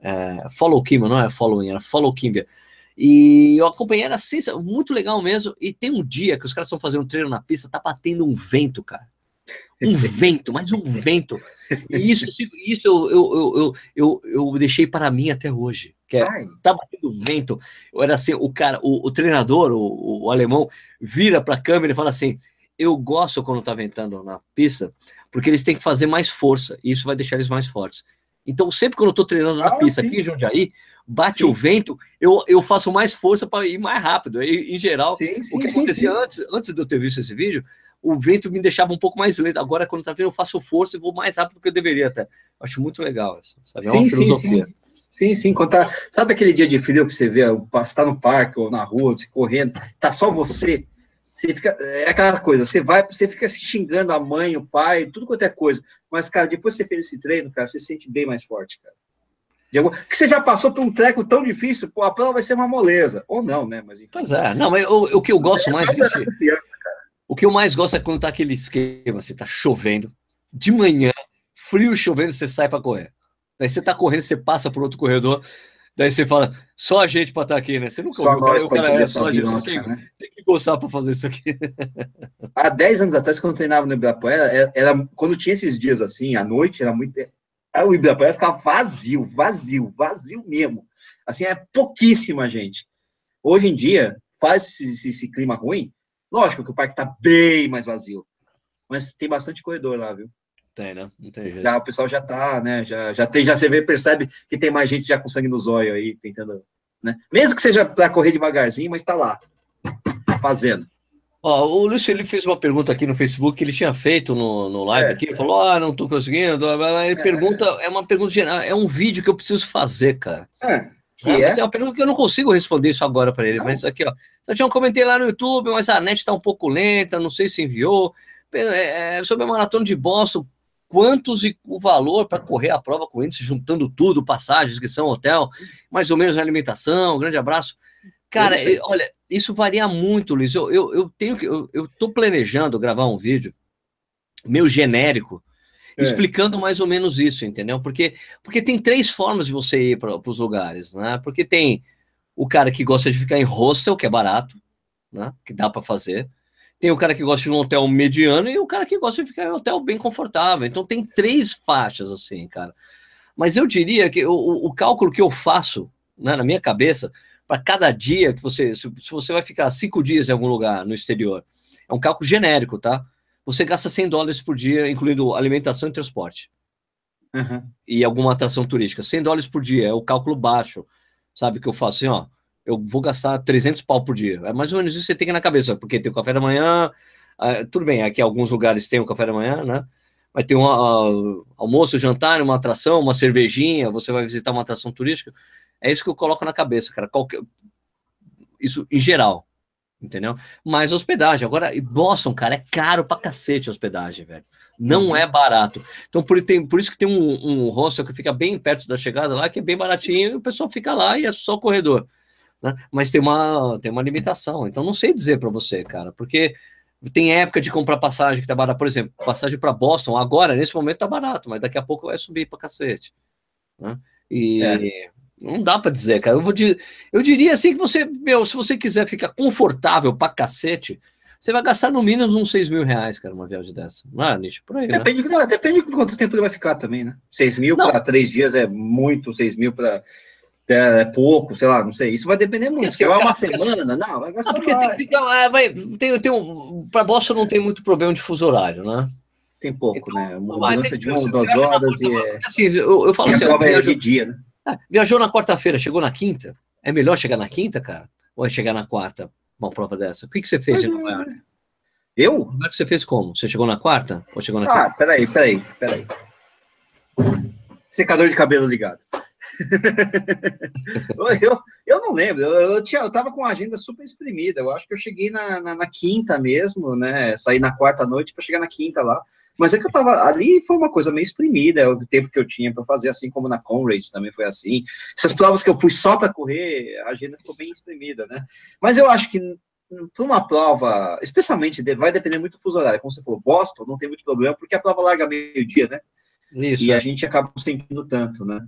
é, Follow Kimbia, não é Following, era Follow Kimbia. E eu acompanhei, era muito legal mesmo. E tem um dia que os caras estão fazendo um treino na pista, tá batendo um vento, cara. Um vento, mais um vento. E isso, isso eu, eu, eu, eu, eu deixei para mim até hoje que é, tá batendo vento. Era assim, o cara, o, o treinador, o, o, alemão, vira para a câmera e fala assim: Eu gosto quando tá ventando na pista, porque eles têm que fazer mais força, e isso vai deixar eles mais fortes. Então, sempre quando eu tô treinando na ah, pista sim. aqui em Jundiaí, bate sim. o vento, eu, eu faço mais força para ir mais rápido. E, em geral, sim, o que acontecia antes, antes de eu ter visto esse vídeo, o vento me deixava um pouco mais lento. Agora, quando tá vendo, eu faço força e vou mais rápido do que eu deveria até. Acho muito legal isso, sabe? É uma filosofia. Sim, Sim, sim. Contar. Sabe aquele dia de frio que você vê, está no parque ou na rua, você correndo, tá só você. Você fica, é aquela coisa, você vai, você fica se xingando a mãe, o pai, tudo quanto é coisa. Mas, cara, depois que você fez esse treino, cara, você se sente bem mais forte, cara. Que você já passou por um treco tão difícil, pô, a prova vai ser uma moleza. Ou não, né? Mas, enfim. Pois é, não, mas o, que eu gosto é, mais. É criança, o que eu mais gosto é quando tá aquele esquema, você tá chovendo, de manhã, frio chovendo, você sai para correr. Daí você tá correndo, você passa por outro corredor, daí você fala, só a gente para estar tá aqui, né? Você nunca só ouviu, o cara, é só a gente, nossa, tem, né? tem, que gostar para fazer isso aqui. Há 10 anos atrás, quando eu treinava no Ibirapuera, era, era, quando tinha esses dias assim, à noite, era muito. O Ibirapuera ficava vazio, vazio, vazio mesmo. Assim, é pouquíssima gente. Hoje em dia, faz esse, esse, esse clima ruim, lógico que o parque está bem mais vazio. Mas tem bastante corredor lá, viu? Tem, né? Não tem jeito. Já, o pessoal já tá, né? Já, já tem, já você vê, percebe que tem mais gente já com sangue nos olhos aí, tentando, né? Mesmo que seja para correr devagarzinho, mas tá lá, fazendo. Ó, o Lúcio ele fez uma pergunta aqui no Facebook que ele tinha feito no, no live é, aqui. Ele é. falou: Ah, não tô conseguindo. Ele é, pergunta, é uma pergunta geral, é um vídeo que eu preciso fazer, cara. É. Que ah, é? é uma pergunta que eu não consigo responder isso agora para ele, não. mas aqui, ó. Tinha um comentei lá no YouTube, mas a net tá um pouco lenta, não sei se enviou. É, é sobre a maratona de Boston, quantos e o valor para correr a prova com índice, juntando tudo, passagem, inscrição, hotel, mais ou menos a alimentação, um grande abraço. Cara, olha, isso varia muito, Luiz. Eu, eu, eu tenho que. Eu, eu tô planejando gravar um vídeo meio genérico, é. explicando mais ou menos isso, entendeu? Porque, porque tem três formas de você ir para os lugares, né? Porque tem o cara que gosta de ficar em hostel, que é barato, né? Que dá para fazer. Tem o cara que gosta de um hotel mediano e o cara que gosta de ficar em um hotel bem confortável. Então tem três faixas assim, cara. Mas eu diria que o, o cálculo que eu faço né, na minha cabeça, para cada dia que você. Se, se, você vai ficar cinco dias em algum lugar no exterior, é um cálculo genérico, tá? Você gasta 100 dólares por dia, incluindo alimentação e transporte. Uhum. E alguma atração turística. 100 dólares por dia é o cálculo baixo, sabe? Que eu faço assim, ó. Eu vou gastar 300 pau por dia. É mais ou menos isso que você tem na cabeça, porque tem o café da manhã. Uh, tudo bem, aqui alguns lugares tem o café da manhã, né? Vai ter um uh, almoço, jantar, uma atração, uma cervejinha. Você vai visitar uma atração turística. É isso que eu coloco na cabeça, cara. Qualquer... Isso em geral entendeu? Mas hospedagem, agora, Boston, cara, é caro pra cacete a hospedagem, velho. Não uhum. é barato. Então, por, tem, por isso que tem um, um hostel que fica bem perto da chegada lá, que é bem baratinho, e o pessoal fica lá e é só corredor. Né? Mas tem uma, tem uma limitação. Então, não sei dizer para você, cara, porque tem época de comprar passagem que tá barato. Por exemplo, passagem para Boston, agora, nesse momento, tá barato, mas daqui a pouco vai subir pra cacete. Né? E. É. Não dá para dizer, cara. Eu, vou dizer, eu diria assim que você, meu, se você quiser ficar confortável pra cacete, você vai gastar no mínimo uns 6 mil reais, cara, uma viagem dessa. Não é, Nicho? Por aí, né? depende, né? não, depende de quanto tempo ele vai ficar também, né? 6 mil para três dias é muito, 6 mil para é, é, pouco, sei lá, não sei. Isso vai depender muito. Se vai uma semana, não, vai gastar. Ah, porque tem, ficar, é, vai, tem, tem um, para Boston não tem muito problema de fuso horário, né? Tem pouco, então, né? Uma mudança de uma ou duas horas e é. Assim, eu, eu falo assim, a prova é de dia, né? Ah, viajou na quarta-feira, chegou na quinta. É melhor chegar na quinta, cara? Ou é chegar na quarta? Uma prova dessa? O que, que você fez em Nova York? Eu? Como é que você fez como? Você chegou na quarta? Ou chegou na ah, quinta? Ah, peraí, peraí, peraí. Secador de cabelo ligado. eu, eu não lembro, eu, eu, tinha, eu tava com a agenda super exprimida. Eu acho que eu cheguei na, na, na quinta mesmo, né? Saí na quarta noite para chegar na quinta lá. Mas é que eu tava ali, foi uma coisa meio exprimida, é o tempo que eu tinha para fazer, assim como na Conrace também foi assim. Essas provas que eu fui só para correr, a agenda ficou bem exprimida, né? Mas eu acho que para uma prova, especialmente, vai depender muito do fuso horário. Como você falou, Boston não tem muito problema, porque a prova larga meio-dia, né? Isso, e é. a gente acaba sentindo tanto, né?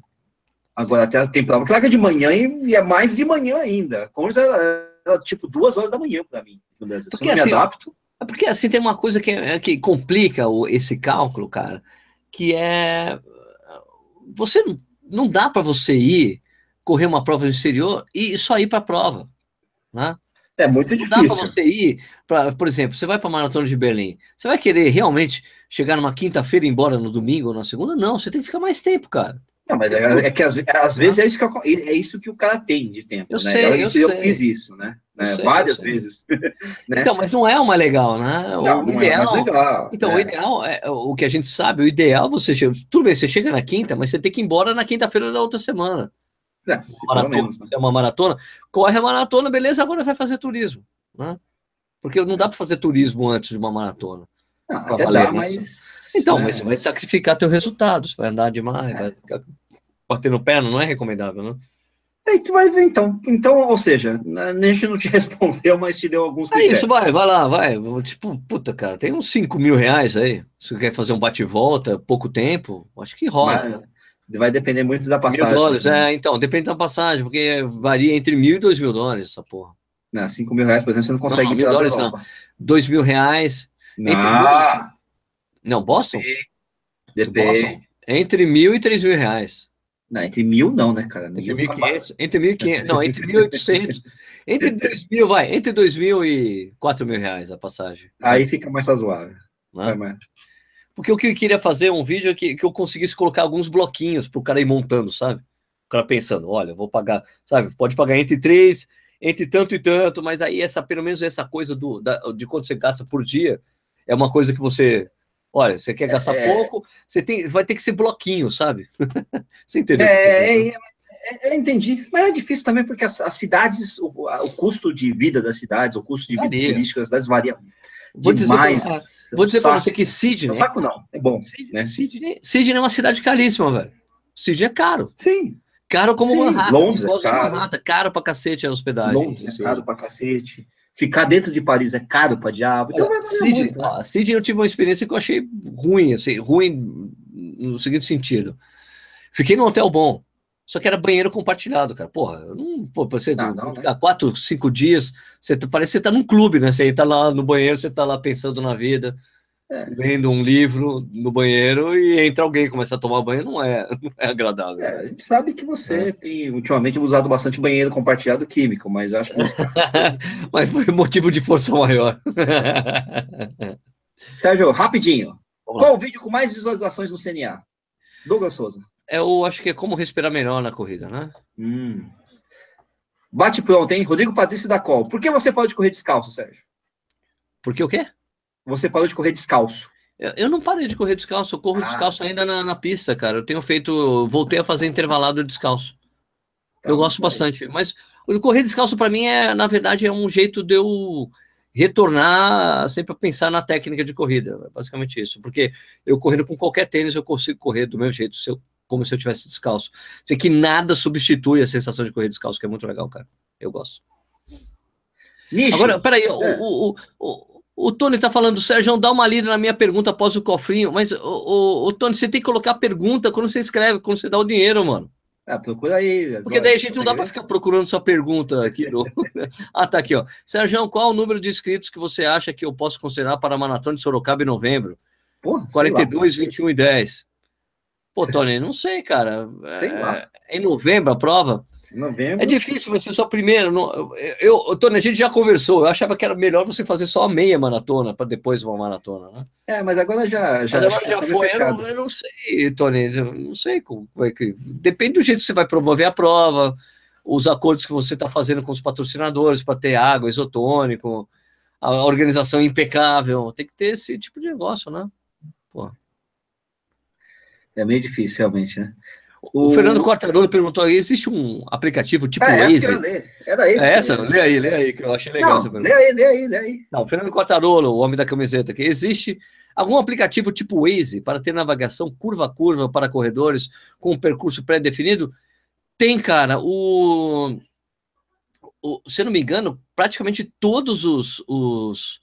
Agora, até tem prova que larga de manhã e é mais de manhã ainda. Conrace era, era tipo duas horas da manhã para mim no Brasil. Porque, Se eu não assim, me adapto. É porque assim tem uma coisa que, é, que complica o, esse cálculo, cara, que é você não, não dá para você ir correr uma prova no exterior e só ir para a prova, né? É muito não difícil. Dá para você ir, pra, por exemplo, você vai para a maratona de Berlim, você vai querer realmente chegar numa quinta-feira e ir embora no domingo ou na segunda? Não, você tem que ficar mais tempo, cara. Não, mas é, é que às, às vezes é isso que, eu, é isso que o cara tem de tempo. Eu né? sei, eu, eu, sei. eu fiz isso, né? né? Sei, Várias vezes. né? Então, mas não é uma legal, né? O não, não ideal, é legal. Então, né? o ideal é o que a gente sabe, o ideal você chega. Tudo bem, você chega na quinta, mas você tem que ir embora na quinta-feira da outra semana. É, maratona, menos, né? é uma maratona, corre a maratona, beleza, agora vai fazer turismo. Né? Porque não dá para fazer turismo antes de uma maratona. Não, até valer, dá, mas... Então, é. mas você vai sacrificar teu resultado, você vai andar demais, é. vai ficar batendo perna, não é recomendável, né? É, tu vai ver então. Então, ou seja, a gente não te respondeu, mas te deu alguns. É isso, vai, vai lá, vai. Tipo, puta, cara, tem uns 5 mil reais aí. Se quer fazer um bate-volta, pouco tempo, acho que rola. Vai, vai depender muito da passagem. Mil dólares, né? é, então, depende da passagem, porque varia entre mil e dois mil dólares essa porra. Não, 5 mil reais, por exemplo, você não consegue. Não, mil dólares não. Dois mil reais. Não. Entre... Não, Boston? Depende. Boston. Entre mil e três mil reais. Não, entre mil não, né, cara? Entre 1.500, entre 1.500, não, entre 1.800, entre 2.000, vai, entre 2.000 e 4.000 reais a passagem. Aí fica mais razoável. Né? Porque o que eu queria fazer um vídeo é que, que eu conseguisse colocar alguns bloquinhos para o cara ir montando, sabe? O cara pensando, olha, vou pagar, sabe? Pode pagar entre três, entre tanto e tanto, mas aí essa, pelo menos essa coisa do, da, de quanto você gasta por dia é uma coisa que você Olha, você quer gastar é, pouco, você tem, vai ter que ser bloquinho, sabe? você entendeu? É, é, é, entendi, mas é difícil também porque as, as cidades, o, o, custo de vida das cidades, o custo de vida varia. turística das cidades varia vou demais. Dizer, vou dizer para você que Sydney... Não saco não, é bom. Sydney, né? Sydney, Sydney é uma cidade caríssima, velho. Sydney é caro. Sim. Caro como Sim, Manhattan. Londres é caro. Manhattan, caro pra cacete a hospedagem. Londres é caro pra cacete. Ficar dentro de Paris é caro para diabo. Então vai muito, né? Sydney eu tive uma experiência que eu achei ruim, assim, ruim no seguinte sentido. Fiquei num hotel bom, só que era banheiro compartilhado, cara. Porra, não, pô, você não, não, ficar né? quatro, cinco dias, você tá, parece que você tá num clube, né? Você tá lá no banheiro, você tá lá pensando na vida é. lendo um livro no banheiro e entra alguém e começa a tomar banho, não é, não é agradável. É, a gente sabe que você é. tem ultimamente usado bastante banheiro compartilhado químico, mas acho que. mas foi motivo de força maior. Sérgio, rapidinho. Qual o vídeo com mais visualizações no CNA? Douglas Souza. É, eu acho que é como respirar melhor na corrida, né? Hum. Bate pronto, hein? Rodrigo Patrício da Col. Por que você pode correr descalço, Sérgio? Por que o quê? Você parou de correr descalço. Eu, não parei de correr descalço, eu corro ah. descalço ainda na, na, pista, cara. Eu tenho feito, voltei a fazer intervalado descalço. Tá eu gosto bastante. Mas o correr descalço para mim é, na verdade, é um jeito de eu retornar sempre a pensar na técnica de corrida, é basicamente isso. Porque eu correndo com qualquer tênis, eu consigo correr do meu jeito, se eu, como se eu tivesse descalço. Sei que nada substitui a sensação de correr descalço, que é muito legal, cara. Eu gosto. Nicho. Agora, peraí, é. o, o, o, o, Tony tá falando, Sérgio, dá uma lida na minha pergunta após o cofrinho, mas, o, o, o Tony, você tem que colocar a pergunta quando você escreve, quando você dá o dinheiro, mano. Ah, procura aí. Porque daí a gente não dá para ficar procurando sua pergunta aqui. No... ah, tá aqui, ó. Sérgio, qual o número de inscritos que você acha que eu posso considerar para a Maratona de Sorocaba em novembro? Porra, 42, lá, 21 e 10. Pô, Tony, não sei, cara. Sei é, lá. Em novembro a prova? Novembro. É difícil, vai ser sua primeira. Não, eu, Tony, a gente já conversou. Eu achava que era melhor você fazer só a meia maratona para depois uma maratona, né? É, mas agora já já, mas agora já, foi. Eu não, eu não, sei, Tony. não sei como é que. Depende do jeito que você vai promover a prova, os acordos que você está fazendo com os patrocinadores para ter água, isotônico, a organização impecável. Tem que ter esse tipo de negócio, né? Pô. É meio difícil, realmente, né? O, o Fernando Quartarolo perguntou: existe um aplicativo tipo é, Waze? Essa Era esse. É essa? Lê aí, lê aí, que eu achei legal. Não, lê aí, lê aí, lê aí. Não, Fernando Quartarolo, o homem da camiseta, que existe algum aplicativo tipo Waze para ter navegação curva a curva para corredores com um percurso pré-definido? Tem, cara. O, o, se eu não me engano, praticamente todos os, os,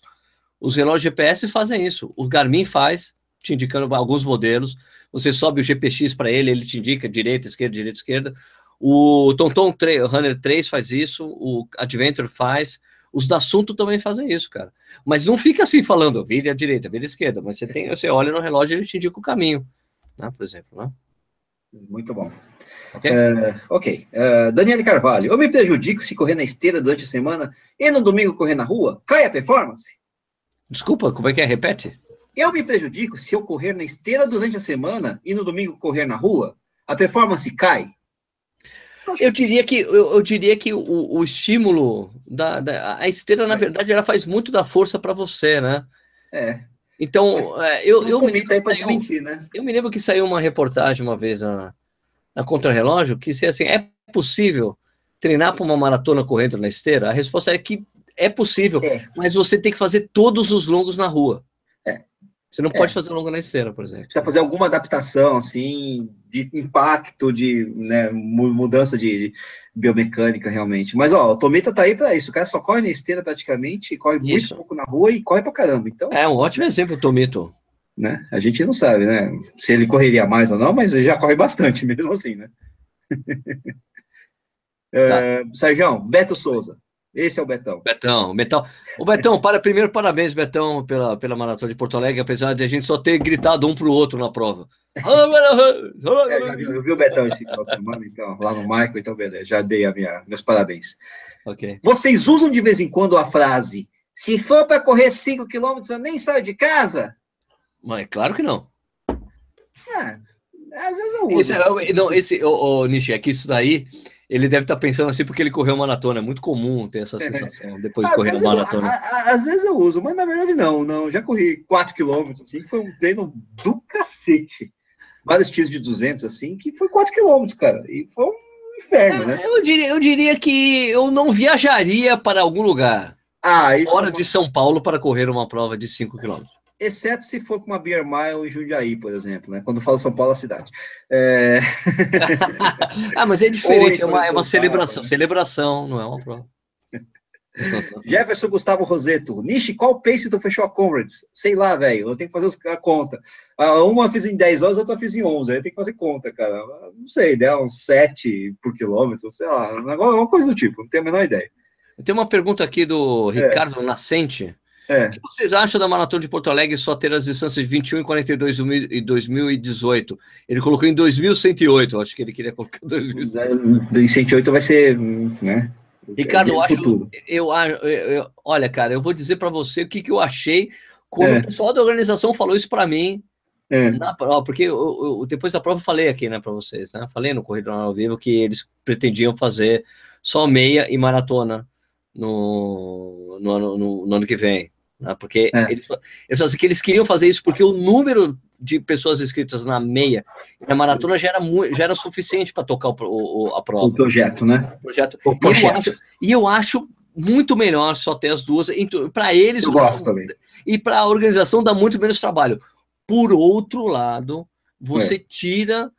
os relógios GPS fazem isso. O Garmin faz, te indicando alguns modelos. Você sobe o GPX para ele, ele te indica direita, esquerda, direita, esquerda. O TomTom Runner 3 faz isso, o Adventure faz, os da assunto também fazem isso, cara. Mas não fica assim falando, vire à direita, vire à esquerda, mas você tem, você olha no relógio e ele te indica o caminho, né, por exemplo, né? Muito bom. Ok. Uh, ok. Uh, Daniele Carvalho, eu me prejudico se correr na esteira durante a semana e no domingo correr na rua? Cai a performance? Desculpa, como é que é? Repete. Eu me prejudico se eu correr na esteira durante a semana e no domingo correr na rua? A performance cai? Eu diria que eu, eu diria que o, o estímulo da, da, a esteira na é. verdade ela faz muito da força para você, né? É. Então é, eu eu me, saiu, né? eu me lembro que saiu uma reportagem uma vez na, na Relógio que se assim é possível treinar para uma maratona correndo na esteira. A resposta é que é possível, é. mas você tem que fazer todos os longos na rua. Você não é. pode fazer longa na esteira, por exemplo. Precisa fazer alguma adaptação, assim, de impacto, de né, mudança de biomecânica, realmente. Mas, ó, o Tomita tá aí para isso. O cara só corre na esteira praticamente, corre isso. muito pouco na rua e corre pra caramba. Então, é um ótimo exemplo, o Tomito. Né? A gente não sabe, né? Se ele correria mais ou não, mas ele já corre bastante, mesmo assim, né? é, tá. Sérgio, Beto Souza. Esse é o Betão. Betão, Betão. O Betão, para primeiro, parabéns, Betão, pela, pela maratona de Porto Alegre, apesar de a gente só ter gritado um para o outro na prova. é, já viu, viu o Betão esse final de semana, então, lá no Michael, então beleza, já dei a minha, meus parabéns. Ok. Vocês usam de vez em quando a frase: se for para correr 5 quilômetros, eu nem saio de casa? Mas claro que não. Ah, às vezes eu uso. Esse, é, não, esse, ô, ô, Nishi, é que isso daí ele deve estar tá pensando assim porque ele correu maratona. É muito comum ter essa sensação depois de correr uma maratona. Eu, às vezes eu uso, mas na verdade não. não. Já corri 4 quilômetros, assim, que foi um treino do cacete. Vários tiros de 200, assim, que foi 4 quilômetros, cara. E foi um inferno, é, né? Eu diria, eu diria que eu não viajaria para algum lugar ah, fora é de São Paulo para correr uma prova de 5 quilômetros exceto se for com uma Beer Mile em Jundiaí, por exemplo, né? Quando falo São Paulo, a cidade. É... ah, mas é diferente, é uma, é uma celebração. Né? Celebração, não é uma prova. Jefferson Gustavo Roseto. Nishi, qual pace tu fechou a Conrads? Sei lá, velho. Eu tenho que fazer a conta. Uma eu fiz em 10 horas, outra eu fiz em 11. Aí tem que fazer conta, cara. Não sei, dá uns 7 por quilômetro, sei lá. Uma coisa do tipo, não tenho a menor ideia. Tem uma pergunta aqui do é. Ricardo é. Nascente. É. O que vocês acham da Maratona de Porto Alegre só ter as distâncias de 21 e 42 em 2018? Ele colocou em 2108, acho que ele queria colocar 2108. 2008 vai ser, né? Ricardo, eu acho, eu, eu, eu, olha, cara, eu vou dizer para você o que, que eu achei Quando é. o pessoal da organização falou isso para mim, é. na prova, porque eu, eu, depois da prova eu falei aqui, né, para vocês, né? Falei no Corrida ao Vivo que eles pretendiam fazer só meia e maratona no, no, no, no ano que vem. Né? Porque é. eles, eles, assim, que eles queriam fazer isso porque o número de pessoas inscritas na meia e na maratona já era, já era suficiente para tocar o, o, a prova. O projeto, né? O projeto. O e, eu acho, e eu acho muito melhor só ter as duas. Para eles, eu gosto também. e para a organização dá muito menos trabalho. Por outro lado, você é. tira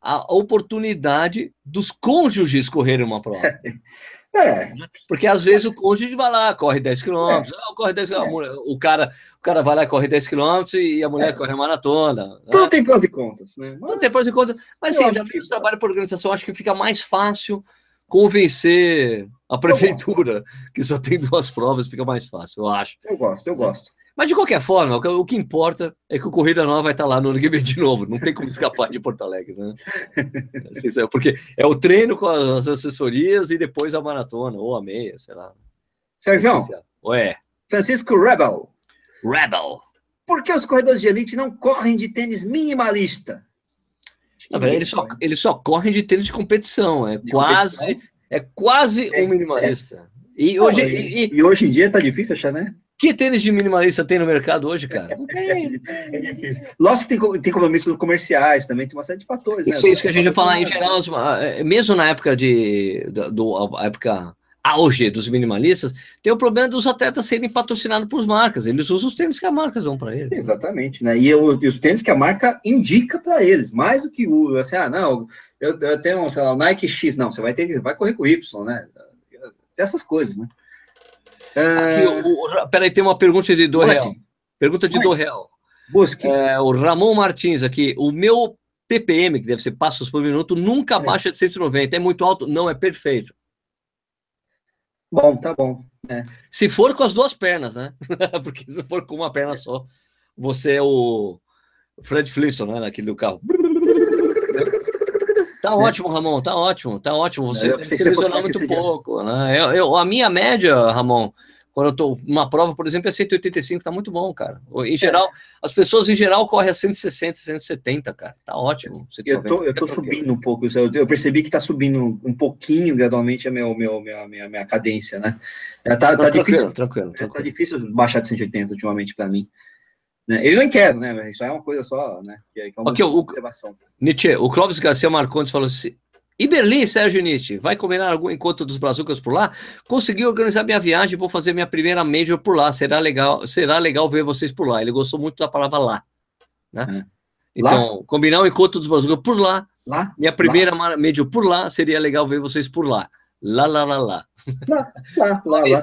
a oportunidade dos cônjuges correrem uma prova. É. Porque às vezes o cônjuge vai lá, corre 10 km, é. ah, corre 10 km, é. o, cara, o cara vai lá e corre 10 km e a mulher é. corre a maratona. Né? Tudo tem prós e contras, né? Mas, tem prós e contras, mas sim, ainda que... trabalho por organização, acho que fica mais fácil convencer a prefeitura, que só tem duas provas, fica mais fácil, eu acho. Eu gosto, eu gosto. Mas de qualquer forma, o que importa é que o Corrida Nova vai estar lá no ano que vem de novo. Não tem como escapar de Porto Alegre, né? Assim, porque é o treino com as assessorias e depois a maratona, ou a meia, sei lá. Sérgio. Ué. Francisco Rebel. Rebel. Por que os corredores de elite não correm de tênis minimalista? Na verdade, eles só, eles só correm de tênis de competição. É de quase, competição? é quase um minimalista. É. E, hoje, e, e, e hoje em dia tá difícil achar, né? Que tênis de minimalista tem no mercado hoje, cara? Não tem. É difícil. Lógico que tem, tem compromissos comerciais também, tem uma série de fatores. Né? Isso, né? isso que a gente vai falar em geral, é, mesmo na época de do, do a época auge dos minimalistas, tem o problema dos atletas serem patrocinados por marcas. Eles usam os tênis que as marcas vão para eles. Exatamente, né? E, eu, e, os tênis que a marca indica para eles, mais do que o assim, ah, não, eu, eu tenho, sei lá, o Nike X, não, você vai ter, vai correr com o Y, né? Essas coisas, né? Aqui, o, o, peraí, tem uma pergunta de do real. Pergunta de do real. Busque. É, o Ramon Martins aqui. O meu PPM, que deve ser passos por minuto, nunca é. baixa de 190. É muito alto? Não, é perfeito. Bom, tá bom. É. Se for com as duas pernas, né? Porque se for com uma perna só, você é o Fred Flintstone, né? Naquele do carro. Tá ótimo, Ramon, tá ótimo, tá ótimo. Você eu se lesionar muito pouco. Né? Eu, eu, a minha média, Ramon, quando eu tô numa prova, por exemplo, é 185, tá muito bom, cara. Em geral, é. as pessoas em geral correm a 160, 170, cara. Tá ótimo. eu tô, eu tô subindo um pouco, eu, eu, percebi que tá subindo um pouquinho gradualmente a meu, meu, minha, minha, minha cadência, né? Tá, tá, Não, difícil, tranquilo, tranquilo, tranquilo. Tá difícil baixar de 180 ultimamente para mim. Né? Eu nem quero, né? Isso é uma coisa só, né? Que é, é uma okay, o, observação. Nietzsche, o Clóvis Garcia Marcondes falou assim. E Berlim, Sérgio Nietzsche, vai combinar algum encontro dos Brazucas por lá? Consegui organizar minha viagem, vou fazer minha primeira major por lá. Será legal, será legal ver vocês por lá. Ele gostou muito da palavra lá. Né? É. Então, lá? combinar o um encontro dos Brazucas por lá. Lá? Minha primeira lá? major por lá, seria legal ver vocês por lá. Lá, lá, lá, lá. Lá, lá, lá, lá.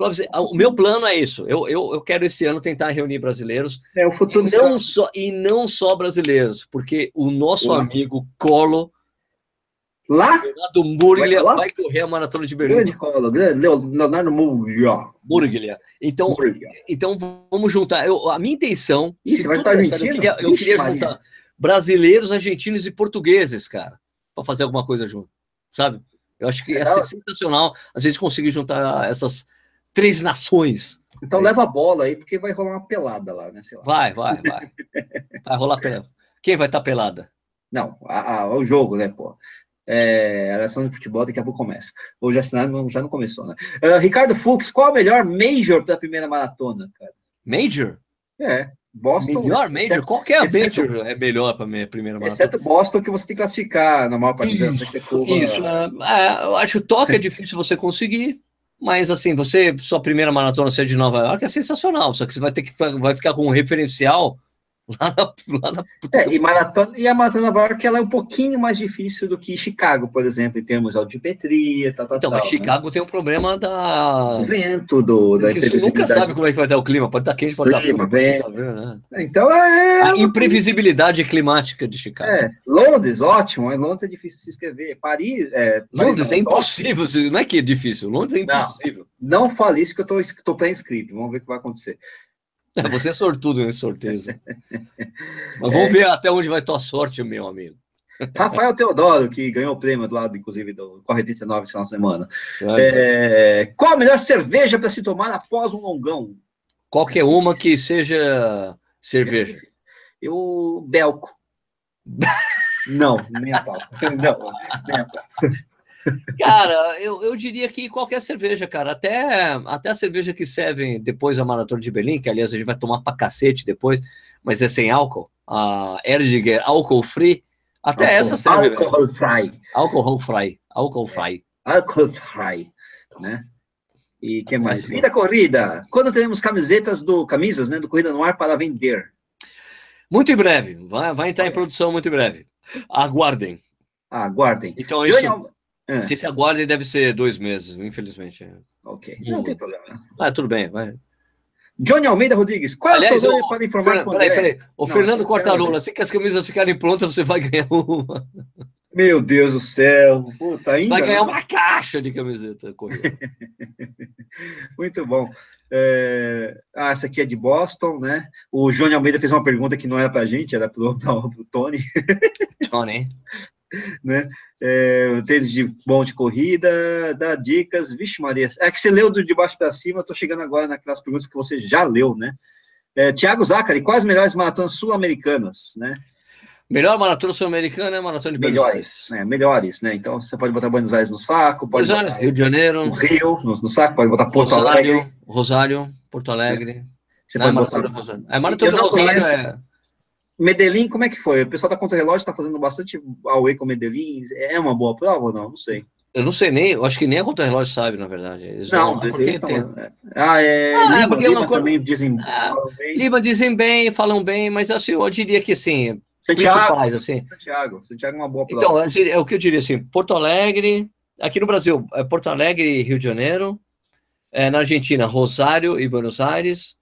Clóvis, o meu plano é isso. Eu, eu, eu quero esse ano tentar reunir brasileiros. É o futuro. E não, só, e não só brasileiros, porque o nosso amigo Colo. Lá? Do Murglia vai, vai, correr a maratona de Berlim. Grande Colo, grande Leonardo Murglia. Murglia. Então, então vamos juntar. Eu, a minha intenção. Isso, vai estar eu queria, eu queria juntar brasileiros, argentinos e portugueses, cara, para fazer alguma coisa junto, sabe? Eu acho que é sensacional a gente conseguir juntar essas três nações. Então é. leva a bola aí, porque vai rolar uma pelada lá, né? Vai, vai, vai. Vai rolar pelada. Quem vai estar tá pelada? Não, a, a, o jogo, né, pô? É, a relação de futebol daqui a pouco começa. Ou já, já não começou, né? Uh, Ricardo Fux, qual a melhor Major para a primeira maratona, cara? Major? É. Boston. Melhor Major? Exceto, Qual que é a exceto, Major? É melhor para minha primeira maratona? Exceto Boston, que você tem que classificar na maior parte das vezes. Isso, é, eu acho que toque é difícil você conseguir. Mas assim, você, sua primeira maratona ser de Nova York é sensacional, só que você vai ter que vai ficar com um referencial Lá na, lá na... É, e, maratona, e a maratona Nova York ela é um pouquinho mais difícil do que Chicago, por exemplo, em termos de altimetria, tal, tal, Então, tal, mas né? Chicago né? tem um problema da... O vento, do, da Você nunca sabe como é que vai estar o clima, pode estar quente, pode estar frio. Tá né? Então, é... A imprevisibilidade climática de Chicago. É, Londres, ótimo, mas Londres é difícil de se inscrever. Paris... É, Londres Paris, é impossível, não é que é difícil, Londres é impossível. Não, não fale isso que eu estou pré-inscrito, vamos ver o que vai acontecer. Você é sortudo nesse sorteio. Mas vamos é. ver até onde vai tua sorte, meu amigo. Rafael Teodoro, que ganhou o prêmio do lado, inclusive, do Corre 39 essa semana. É, qual a melhor cerveja para se tomar após um longão? Qualquer uma que seja cerveja. Eu, Belco. não, nem a pau. Não, nem a pau. Cara, eu, eu diria que qualquer cerveja, cara. Até, até a cerveja que servem depois da Maratona de Berlim, que aliás a gente vai tomar pra cacete depois, mas é sem álcool. A Erdinger Alcohol Free. Até essa serve. Alcohol Free. Alcohol Free. Alcohol Free. Alcohol Free. Né? E que mais? Vida Corrida. Quando teremos camisetas do camisas, né, do Corrida no Ar para vender? Muito em breve. Vai, vai entrar em produção muito em breve. Aguardem. Aguardem. Então isso. É. Se aguardem, deve ser dois meses, infelizmente. Ok, não tem problema. Ah, tudo bem, vai. Johnny Almeida Rodrigues, qual Aliás, é o seu nome para informar Fernando, Peraí, peraí. O não, Fernando Cortalula, assim que as camisas ficarem prontas, você vai ganhar uma. Meu Deus do céu. Putz, ainda. Vai ganhar uma caixa de camiseta. Muito bom. É... Ah, essa aqui é de Boston, né? O Johnny Almeida fez uma pergunta que não era para a gente, era para o Tony. Tony. né? É, tênis de bom de corrida, dá dicas, vixe Maria, é que você leu de baixo para cima, eu tô chegando agora naquelas perguntas que você já leu, né? É, Tiago Zacari, quais melhores maratonas sul-americanas, né? Melhor maratona sul-americana é maratona de melhores, Buenos Aires. Né, melhores, né? Então você pode botar Buenos Aires no saco, pode Buenos Aires, Rio de Janeiro, no Rio, no, no, saco, pode botar Porto Rosário, Alegre, Rosário, Porto Alegre. Você Não, pode botar. Rosário. É maratona do Rosário é Medellín, como é que foi? O pessoal da Contra Relógio está fazendo bastante away com Medellín. É uma boa prova ou não? Não sei. Eu não sei nem, eu acho que nem a Contra Relógio sabe, na verdade. Eles não, eles estão. Tem... Ah, é. Ah, Lima, porque Lima também dizem. Ah, bem. Lima dizem bem, falam bem, mas assim, eu diria que assim. Santiago, assim. Santiago, Santiago é uma boa prova. Então, é o que eu diria assim: Porto Alegre, aqui no Brasil, é Porto Alegre e Rio de Janeiro. É, na Argentina, Rosário e Buenos Aires.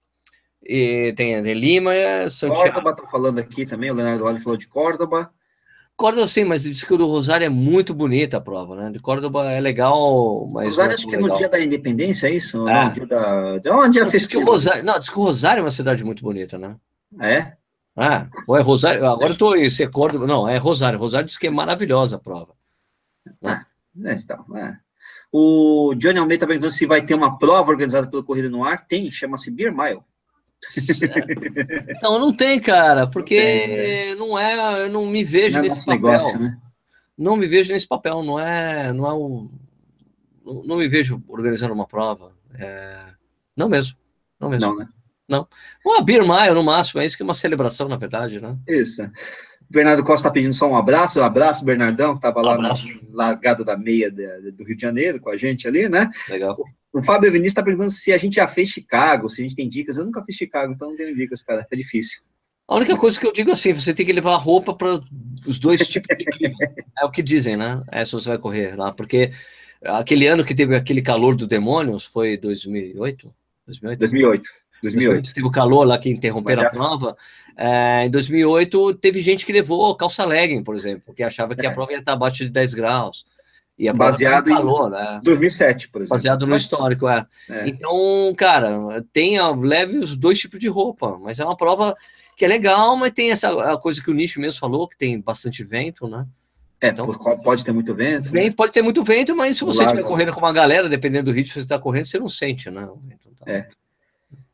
E tem, tem Lima, Santiago. Córdoba tá falando aqui também, o Leonardo Vale falou de Córdoba. Córdoba sim, mas diz que o do Rosário é muito bonita a prova, né? De Córdoba é legal, mas. Rosário acho que é no dia da independência, é isso? É. No dia da. De onde é diz que o Rosário... Não, diz que o Rosário é uma cidade muito bonita, né? É? Ah, ou é Rosário. Agora eu tô aí, se é Córdoba. Não, é Rosário. Rosário diz que é maravilhosa a prova. Né? Ah, então, é. O Johnny Almeida está perguntando se vai ter uma prova organizada pelo Corrida no Ar. Tem, chama-se Beer Mile. Não, não tem, cara, porque não, tem, não é, eu não me vejo não é nesse papel. Negócio, né? Não me vejo nesse papel, não é, não é o, não, não me vejo organizando uma prova. É, não mesmo, não mesmo. Não, né? Não. Uma Beer Mile, no máximo, é isso que é uma celebração, na verdade, né? Isso. Bernardo Costa está pedindo só um abraço, um abraço, Bernardão, que estava lá na largada da meia de, do Rio de Janeiro com a gente ali, né? Legal. O, Fábio Vinícius está perguntando se a gente já fez Chicago, se a gente tem dicas. Eu nunca fiz Chicago, então não tenho dicas, cara, é difícil. A única coisa que eu digo assim, você tem que levar roupa para os dois tipos de clima. É o que dizem, né? É se você vai correr lá, porque aquele ano que teve aquele calor do demônios foi 2008? 2008. 2008. 2008. Teve o calor lá que interromperam a prova. É, em 2008, teve gente que levou calça legging, por exemplo, porque achava que é. a prova ia estar abaixo de 10 graus. E a Baseado em né? 2007, por exemplo. Baseado no histórico, é. é. Então, cara, tem, leve os dois tipos de roupa, mas é uma prova que é legal, mas tem essa coisa que o Nicho mesmo falou, que tem bastante vento, né? É, então, pode ter muito vento. Né? vento né? Pode ter muito vento, mas se você estiver correndo com uma galera, dependendo do ritmo que você está correndo, você não sente, né? Tá... É.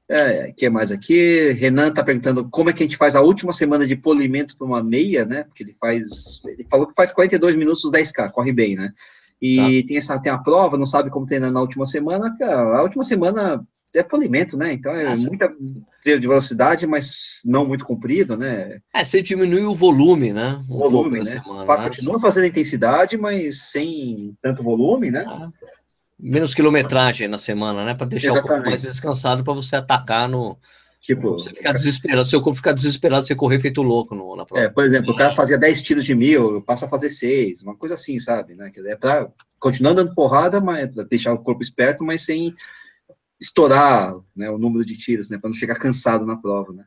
É, que é mais aqui? Renan está perguntando como é que a gente faz a última semana de polimento para uma meia, né? Porque ele faz. Ele falou que faz 42 minutos 10K, corre bem, né? E tá. tem, essa, tem a prova, não sabe como treinar na última semana. A última semana é polimento, né? Então é Nossa. muita de velocidade, mas não muito comprido, né? É, você diminui o volume, né? Um volume, né? Semana, né? Continua fazendo intensidade, mas sem tanto volume, né? Ah menos quilometragem na semana, né? Para deixar Exatamente. o corpo mais descansado para você atacar no. Tipo, você ficar desesperado, seu corpo ficar desesperado, você correr feito louco no, na prova. É, por exemplo, o cara fazia 10 tiros de mil, passa a fazer 6, uma coisa assim, sabe? Né? É para continuar dando porrada, mas deixar o corpo esperto, mas sem estourar né, o número de tiros, né? Para não chegar cansado na prova, né?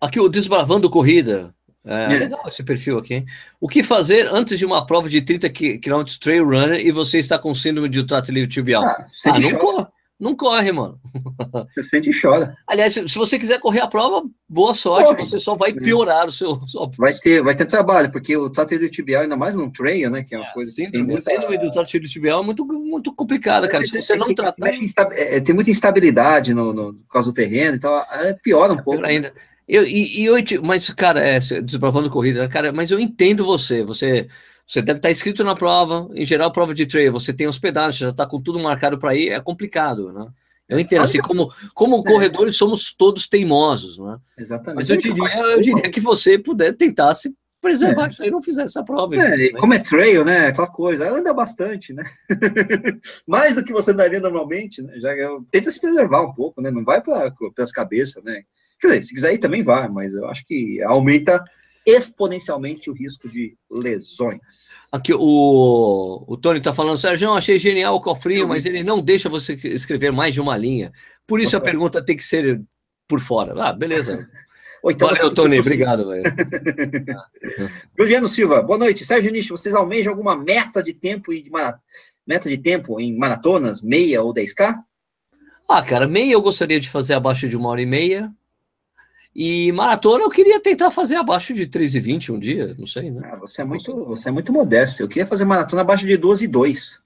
Aqui o Desbravando Corrida, é, é, legal esse perfil aqui. O que fazer antes de uma prova de 30 km trail runner e você está com síndrome de trato livre tibial? Ah, ah não, corre, Não corre, mano. Você sente e chora. Aliás, se, você quiser correr a prova, boa sorte, corre. você só vai piorar o seu. Vai ter, vai ter trabalho, porque o do tibial, ainda mais no trail, né? Que é uma é, coisa. Síndrome, muita... síndrome do do tibial é muito, muito complicada, cara. Se você não tratar. É, tem muita instabilidade no, no, por causa do terreno, então é, piora um é pouco. Ainda. Eu, e, e eu, mas, cara, é, desbravando corrida, cara, mas eu entendo você. Você você deve estar inscrito na prova, em geral, prova de trail, você tem hospedagem, já está com tudo marcado para ir, é complicado, né? Eu entendo, assim, como, como corredores somos todos teimosos, né? Exatamente. Mas eu diria, eu diria que você puder tentar se preservar é. e não fizer essa prova. É, como é trail, né? Aquela coisa, anda bastante, né? Mais do que você andaria normalmente, né? Já, tenta se preservar um pouco, né? Não vai para as cabeças, né? Quer dizer, se quiser ir também vai, mas eu acho que aumenta exponencialmente o risco de lesões. Aqui o, o Tony está falando, Sérgio, achei genial o cofrinho, mas ele não deixa você escrever mais de uma linha. Por isso Nossa. a pergunta tem que ser por fora. Ah, beleza. Ou então Valeu, Tony, obrigado. Juliano Silva, boa noite. Sérgio Nish, vocês almejam alguma meta de tempo e de meta de tempo em maratonas, meia ou 10K? Ah, cara, meia eu gostaria de fazer abaixo de uma hora e meia. E maratona eu queria tentar fazer abaixo de 3,20 um dia, não sei, né? Ah, você, é muito, você é muito modesto. Eu queria fazer maratona abaixo de 12 e 2,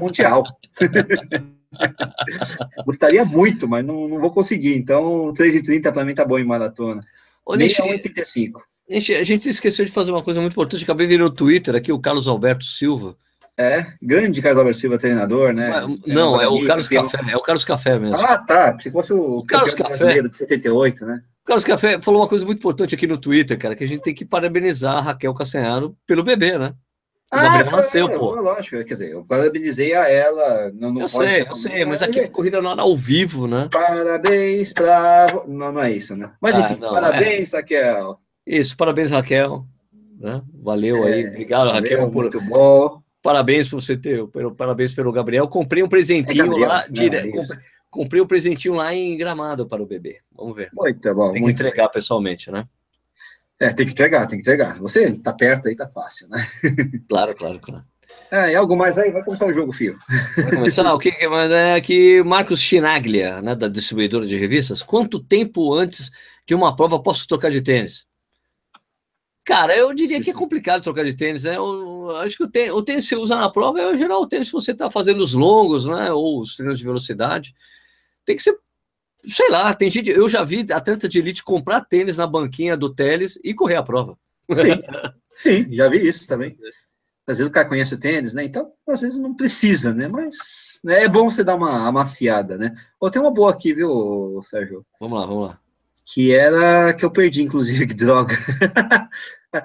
mundial. Gostaria muito, mas não, não vou conseguir. Então, 3,30 para mim tá bom em maratona. Ô, Nishi, 1,35. A gente esqueceu de fazer uma coisa muito importante. Acabei de ver no Twitter aqui o Carlos Alberto Silva. É, grande Carlos Alberto Silva, treinador, né? Mas, não, é o Carlos Café, é o Carlos Café mesmo. Ah, tá. Se fosse o, o Carlos Café de 78, né? Carlos Café falou uma coisa muito importante aqui no Twitter, cara, que a gente tem que parabenizar a Raquel Cassanharo pelo bebê, né? O ah, Gabriel nasceu, pô. Lógico, quer dizer, eu parabenizei a ela. Não, não eu sei, eu sei, mas aqui é corrida não era ao vivo, né? Parabéns pra. Não, não é isso, né? Mas ah, enfim, não, parabéns, é... Raquel. Isso, parabéns, Raquel. Né? Valeu é, aí, obrigado, valeu, Raquel. Por... Muito bom. Parabéns por você ter, parabéns pelo Gabriel. Comprei um presentinho é Gabriel, lá, dire... comprei, comprei um presentinho lá em Gramado para o bebê. Vamos ver. Muito bom. Tem muito que entregar pessoalmente, né? É, tem que entregar, tem que entregar. Você tá perto aí, tá fácil, né? Claro, claro, claro. É, e algo mais aí? Vai começar o jogo, filho. Vai começar? o que mais é que Marcos Chinaglia, né, da distribuidora de revistas, quanto tempo antes de uma prova posso trocar de tênis? Cara, eu diria que é complicado trocar de tênis, né? Eu acho que o tênis, o tênis que você usa na prova é, geral, o tênis que você está fazendo os longos, né? Ou os treinos de velocidade. Tem que ser sei lá, tem gente. Eu já vi atleta de elite comprar tênis na banquinha do Teles e correr a prova. Sim, sim, já vi isso também. Às vezes o cara conhece o tênis, né? Então, às vezes não precisa, né? Mas né, é bom você dar uma amaciada, né? Ou tem uma boa aqui, viu, Sérgio? Vamos lá, vamos lá. Que era que eu perdi, inclusive, que droga.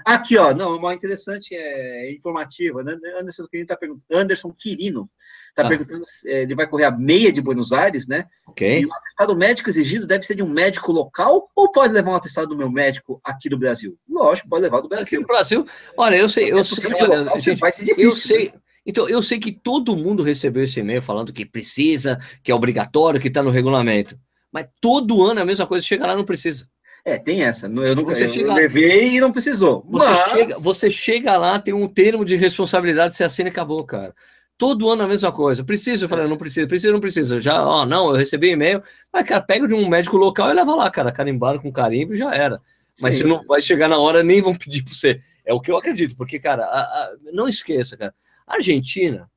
aqui, ó, não, uma interessante, é informativa, né? Anderson Quirino tá perguntando. Anderson Quirino Está ah. perguntando se é, ele vai correr a meia de Buenos Aires, né? Ok. E o atestado médico exigido deve ser de um médico local ou pode levar um atestado do meu médico aqui do Brasil? Lógico, pode levar do Brasil. Aqui do Brasil. Olha, eu sei, eu sei, olha, local, gente, vai ser difícil, eu sei. Né? Então, eu sei que todo mundo recebeu esse e-mail falando que precisa, que é obrigatório, que está no regulamento. Mas todo ano é a mesma coisa, chega lá não precisa. É, tem essa. Eu não você eu chega, levei e não precisou. Você, mas... chega, você chega lá, tem um termo de responsabilidade, você assina e acabou, cara. Todo ano a mesma coisa. Preciso, eu falei, não preciso, preciso, não preciso. Já, ó, não, eu recebi e-mail. Mas, cara, pega de um médico local e leva lá, cara, carimbado com carimbo e já era. Mas Sim. se não vai chegar na hora, nem vão pedir para você. É o que eu acredito, porque, cara, a, a, não esqueça, cara, a Argentina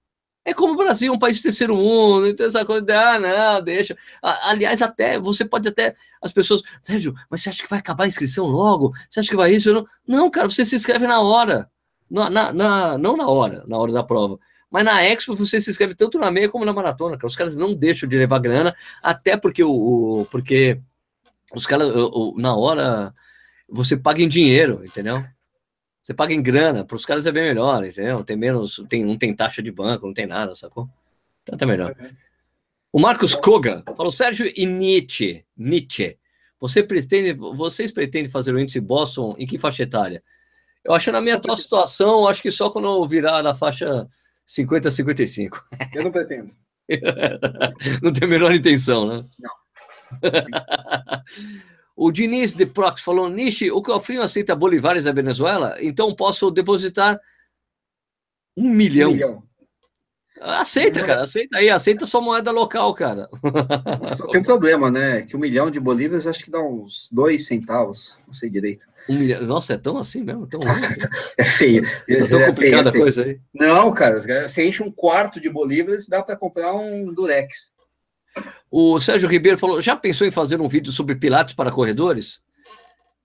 é como o Brasil, um país de terceiro mundo, então essa coisa de, ah, não, deixa. Aliás, até, você pode até, as pessoas, Sérgio, mas você acha que vai acabar a inscrição logo? Você acha que vai isso? Não, não cara, você se inscreve na hora. Na, na, na, não na hora, na hora da prova. Mas na Expo você se inscreve tanto na meia como na maratona, cara. Os caras não deixam de levar grana, até porque o, o porque os caras na hora você paga em dinheiro, entendeu? Você paga em grana, para os caras é bem melhor, entendeu? Tem menos, tem, não tem taxa de banco, não tem nada, sacou? Então tá melhor. O Marcos Koga falou: Sérgio e Nietzsche, Nietzsche, você pretende, vocês pretendem fazer o índice Boston em que faixa etária? Eu acho na minha atual situação, acho que só quando eu virar na faixa 50 a 55. Eu não pretendo. não tem a menor intenção, né? Não. o Diniz de Prox falou: Nishi, o Cofrinho aceita bolivares da Venezuela? Então posso depositar um milhão. Um milhão. Aceita, é. cara, aceita aí, aceita sua moeda local, cara. Só tem um problema, né? Que um milhão de bolívares acho que dá uns dois centavos, não sei direito. Um milhão, nossa, é tão assim mesmo? Tão é feio. É tão é complicada a coisa aí. Não, cara, você enche um quarto de bolívares, dá para comprar um durex. O Sérgio Ribeiro falou: já pensou em fazer um vídeo sobre pilates para corredores?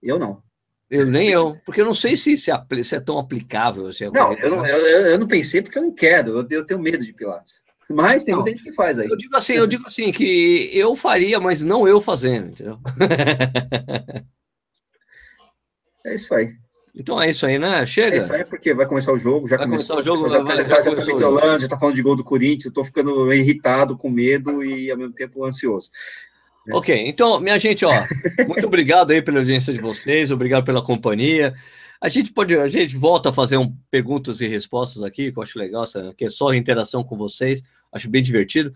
Eu não. Eu nem eu, porque eu não sei se, se, é, se é tão aplicável. É não, eu não, eu, eu, não pensei porque eu não quero, eu, eu tenho medo de Pilates. Mas tem não, muita gente que faz aí. Eu digo assim, eu digo assim, que eu faria, mas não eu fazendo, entendeu? é isso aí. Então é isso aí, né? Chega. É isso aí porque vai começar o jogo, já vai começou. Começar o jogo, já, vai, já, já, já, já, já tá falando de gol do Corinthians, eu tô ficando irritado, com medo e ao mesmo tempo ansioso. Ok, então, minha gente, ó, muito obrigado aí pela audiência de vocês, obrigado pela companhia. A gente pode, a gente volta a fazer um perguntas e respostas aqui, que eu acho legal, que é só interação com vocês, acho bem divertido.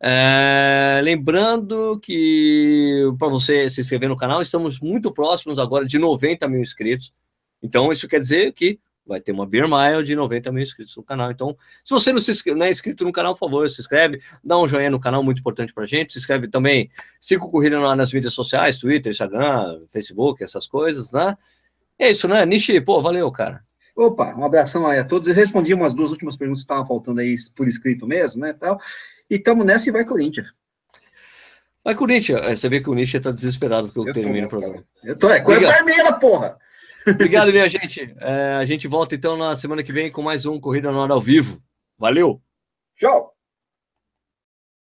É, lembrando que para você se inscrever no canal, estamos muito próximos agora de 90 mil inscritos. Então, isso quer dizer que vai ter uma Beer Mile de 90 mil inscritos no canal. Então, se você não, se, não é inscrito no canal, por favor, se inscreve, dá um joinha no canal, muito importante pra gente. Se inscreve também, siga o Corrida nas mídias sociais, Twitter, Instagram, Facebook, essas coisas, né? É isso, né? Nishi, pô, valeu, cara. Opa, um abração aí a todos. Eu respondi umas duas últimas perguntas que estavam faltando aí por escrito mesmo, né, tal. E estamos nessa e vai Corinthians. Vai Corinthians. É, você vê que o Nishi tá desesperado porque eu, eu termino o programa. Eu tô, é, é vermelha, porra! Obrigado, minha gente. É, a gente volta então na semana que vem com mais um Corrida no Hora ao Vivo. Valeu! Tchau!